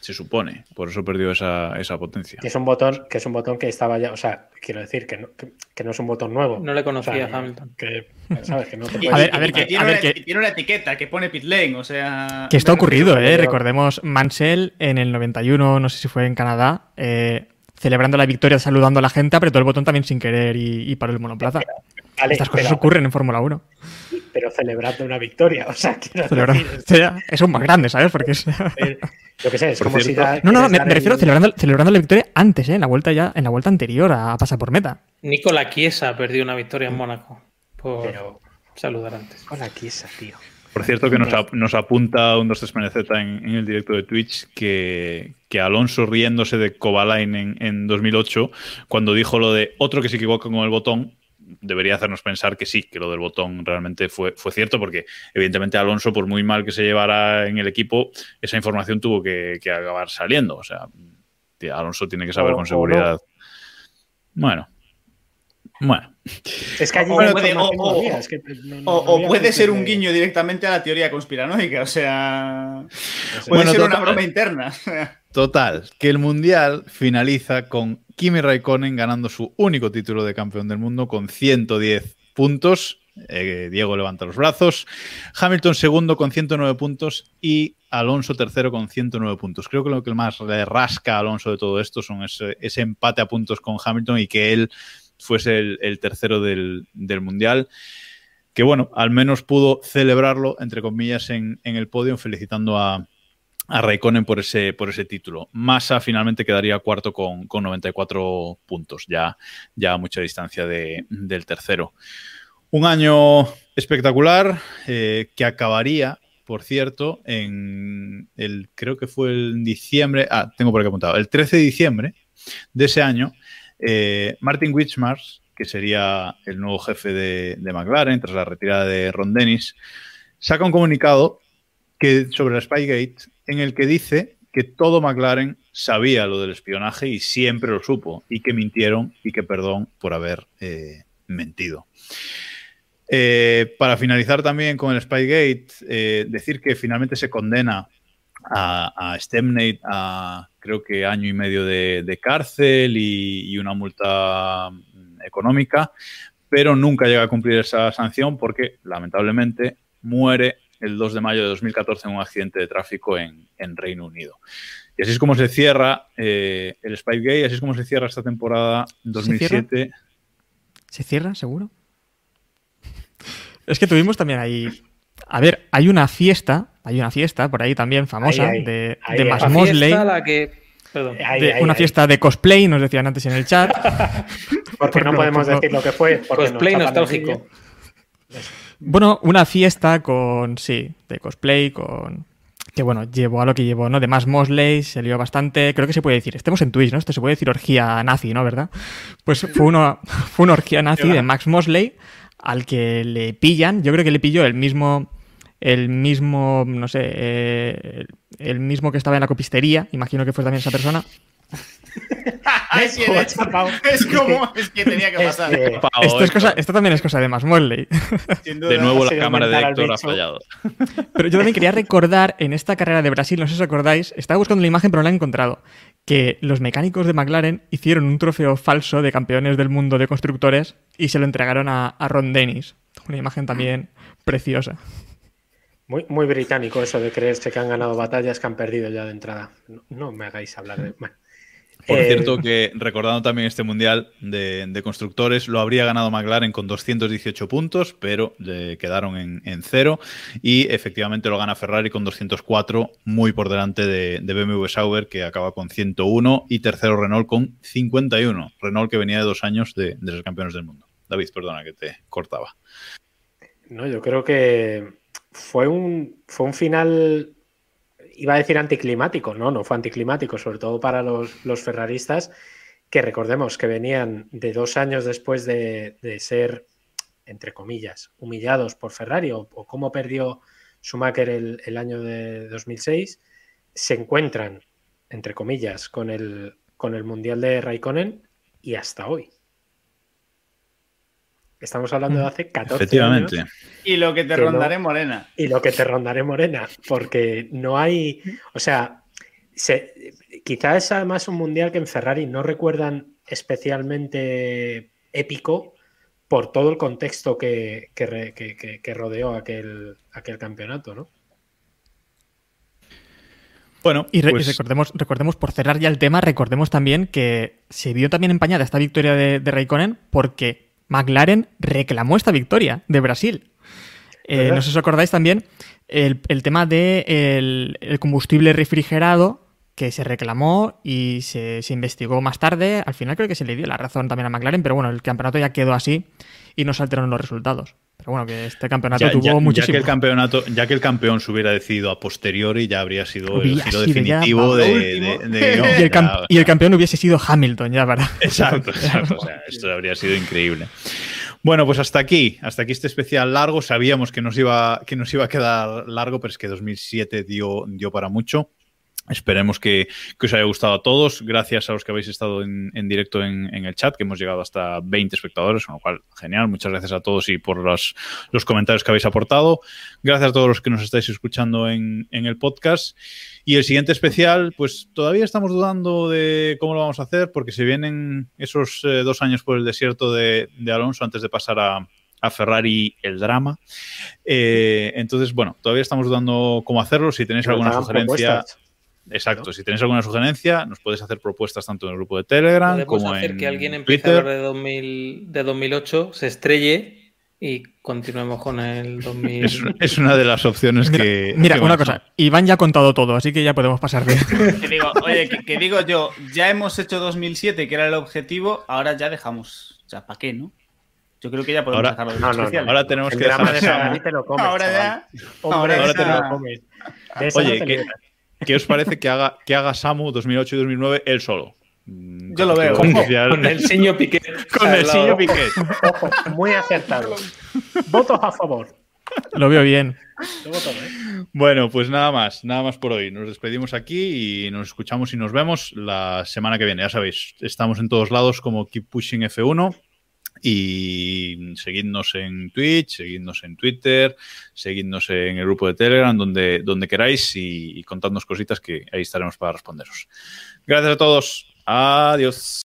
se supone. Por eso perdió esa, esa potencia. Que es un botón, que es un botón que estaba ya. O sea, quiero decir que no, que, que no es un botón nuevo. No le conocía O sea, a Hamilton. Que, ¿sabes? Que no te Y- A ver, y- a ver y que- tiene, a ver una, que- y tiene una etiqueta que pone pit lane, o sea... Que esto ha ocurrido, ¿eh? Recordemos Mansell en el 91, no sé si fue en Canadá, eh, celebrando la victoria, saludando a la gente, apretó el botón también sin querer y, y paró el monoplaza. Vale, Estas cosas pero- ocurren en Fórmula 1. pero celebrando una victoria. O sea, Celebrando- decir, o sea, eso es más grande, ¿sabes? Porque es... eh, yo qué sé, es Por como si da- No, no, me, refiero el- celebrando, celebrando la victoria antes, ¿eh? En la vuelta ya, en la vuelta anterior a pasar por meta. Nicola Chiesa perdió una victoria en Mónaco por Pero saludar antes. con la quiesa, tío. Por cierto, que nos, ap- nos apunta un 2 3 en, en el directo de Twitch que, que Alonso riéndose de Kovalainen en, en 2008, cuando dijo lo de otro que se equivoca con el botón, debería hacernos pensar que sí, que lo del botón realmente fue, fue cierto, porque evidentemente Alonso, por muy mal que se llevara en el equipo, esa información tuvo que, que acabar saliendo. O sea, Alonso tiene que saber O- con seguridad. Bueno. Bueno. Es que allí O puede- o- o- es que no- no- O, no o había puede ser un de- guiño directamente a la teoría conspiranoica, o sea... Puede Bueno, ser una broma interna. Total, que el Mundial finaliza con Kimi Raikkonen ganando su único título de campeón del mundo con 110 puntos. Eh, Diego levanta los brazos. Hamilton segundo con 109 puntos y Alonso tercero con 109 puntos. Creo que lo que más le rasca a Alonso de todo esto son ese, empate a puntos con Hamilton y que él fuese el, tercero del, Mundial. Que bueno, al menos pudo celebrarlo, entre comillas, en el podio, felicitando a, a Raikkonen por ese, por ese título. Massa finalmente quedaría cuarto con, con 94 puntos, ya, ya a mucha distancia de- del tercero. Un año espectacular eh, que acabaría, por cierto, en el, creo que fue el diciembre, ah, tengo por aquí apuntado, el 13 de diciembre de ese año, eh, Martin Wichmars, que sería el nuevo jefe de, de McLaren tras la retirada de Ron Dennis, saca un comunicado que, sobre la Spygate en el que dice que todo McLaren sabía lo del espionaje y siempre lo supo y que mintieron y que perdón por haber eh, mentido. Eh, para finalizar también con el Spygate, eh, decir que finalmente se condena a, a Stemnate a creo que año y medio de, cárcel y, y una multa mm, económica, pero nunca llega a cumplir esa sanción porque lamentablemente muere el 2 de mayo de 2014 en un accidente de tráfico en, en Reino Unido. Y así es como se cierra eh, el Spygate, así es como se cierra esta temporada 2007. ¿Se cierra, seguro? Es que tuvimos también ahí. A ver, hay una fiesta, hay una fiesta por ahí también famosa Ahí, ahí, de, ahí, de. Max Mosley. la que... Perdón. Ahí, de- ahí, una ahí. fiesta de cosplay, nos decían antes en el chat. Porque no podemos decir lo que fue. Porque Cosplay nostálgico. Bueno, una fiesta con, sí, de cosplay, con... Que bueno, llevó a lo que llevó, ¿no? De más Mosley, se lió bastante. Creo que se puede decir, estemos en Twitch, ¿no? Esto se puede decir orgía nazi, ¿no? ¿Verdad? Pues fue, uno, fue una orgía nazi de Max Mosley al que le pillan. Yo creo que le pilló el mismo, el mismo, no sé, eh, el mismo que estaba en la copistería. Imagino que fue también esa persona. Es como es que tenía que Es pasar. que- Pau, esto, es Héctor. cosa, esto también es cosa de. Sin duda. De nuevo la cámara de Héctor ha fallado. Pero yo también quería recordar en esta carrera de Brasil, no sé si os acordáis, estaba buscando la imagen pero no la he encontrado, que los mecánicos de McLaren hicieron un trofeo falso de campeones del mundo de constructores y se lo entregaron a, a Ron Dennis. Una imagen también preciosa. Muy, muy británico eso de creerse que han ganado batallas que han perdido ya de entrada. No, no me hagáis hablar de. bueno. Por Eh, cierto, que recordando también este mundial de, de constructores, lo habría ganado McLaren con 218 puntos, pero le quedaron en, en cero. Y efectivamente lo gana Ferrari con 204, muy por delante de, de BMW Sauber, que acaba con 101, y tercero Renault con 51. Renault que venía de dos años de, de ser campeones del mundo. David, perdona que te cortaba. No, yo creo que fue un, fue un final, iba a decir anticlimático, no, no fue anticlimático, sobre todo para los, los ferraristas, que recordemos que venían de dos años después de, de ser, entre comillas, humillados por Ferrari o, o cómo perdió Schumacher el, el año de 2006, se encuentran, entre comillas, con el, con el Mundial de Raikkonen y hasta hoy. Estamos hablando de hace 14 Efectivamente. años Y lo que te Que no. rondaré, Morena. y lo que te rondaré morena, porque no hay, o sea, se, quizá es además un mundial que en Ferrari no recuerdan especialmente épico por todo el contexto que, que, re- que- que- que rodeó aquel, aquel campeonato, ¿no? Bueno, Y, re- y pues, recordemos, recordemos, por cerrar ya el tema, recordemos también que se vio también empañada esta victoria de, de Raikkonen porque McLaren reclamó esta victoria de Brasil. Eh, no sé si os acordáis también el, el tema de el, el combustible refrigerado que se reclamó y se, se investigó más tarde. Al final creo que se le dio la razón también a McLaren, pero bueno, el campeonato ya quedó así y no se alteraron los resultados. Pero bueno, que este campeonato ya, tuvo ya- ya muchísimo. que el campeonato, ya que el campeón se hubiera decidido a posteriori, ya habría sido el Hubiera giro sido ya definitivo de, de- de- no, y, el ya, y campeón hubiese sido Hamilton, ya, ¿verdad? Exacto, exacto. O sea, esto habría sido increíble. Bueno, pues hasta aquí, hasta aquí este especial largo. Sabíamos que nos iba, que nos iba a quedar largo, pero es que 2007 dio, dio para mucho. Esperemos que, que os haya gustado a todos. Gracias a los que habéis estado en, en directo en, en el chat, que hemos llegado hasta 20 espectadores, con lo cual, genial. Muchas gracias a todos y por los, los comentarios que habéis aportado. Gracias a todos los que nos estáis escuchando en, en el podcast. Y el siguiente especial, pues todavía estamos dudando de cómo lo vamos a hacer, porque se vienen esos eh, dos años por el desierto de, de Alonso antes de pasar a, a Ferrari el drama. Eh, entonces, bueno, todavía estamos dudando cómo hacerlo. Si tenéis alguna sugerencia. propuestas. Exacto, si tenéis alguna sugerencia, nos podéis hacer propuestas tanto en el grupo de Telegram Podemos como hacer en que alguien empiece Twitter. a hablar de, 2000, de 2008, se estrelle y continuemos con el 2000. Es, es una de las opciones Mira, que. mira, que una cosa, Iván ya ha contado todo, así que ya podemos pasar de... Que digo, oye, que, que digo yo, ya hemos hecho 2007, que era el objetivo, ahora ya dejamos. O sea, ¿para qué, no? Yo creo que ya podemos Ahora- dejarlo de No, no. Ahora tenemos El que de dejar. Ferrari te lo comes, Ahora chaval. ya. Hombre, ahora esa ya- te lo comes. De esa Oye, que-. ¿Qué os parece que haga, que haga Samu 2008 y 2009 él solo? Yo lo veo. Con, el señor Piquet. Con el señor Piquet. Ojo, muy acertado. Votos a favor. Lo veo bien. ¿eh? Bueno, pues nada más, nada más por hoy. Nos despedimos aquí y nos escuchamos y nos vemos la semana que viene. Ya sabéis, estamos en todos lados como Keep Pushing F1 y seguidnos en Twitch, seguidnos en Twitter, seguidnos en el grupo de Telegram, donde, donde queráis y, y contadnos cositas que ahí estaremos para responderos. Gracias a todos. Adiós.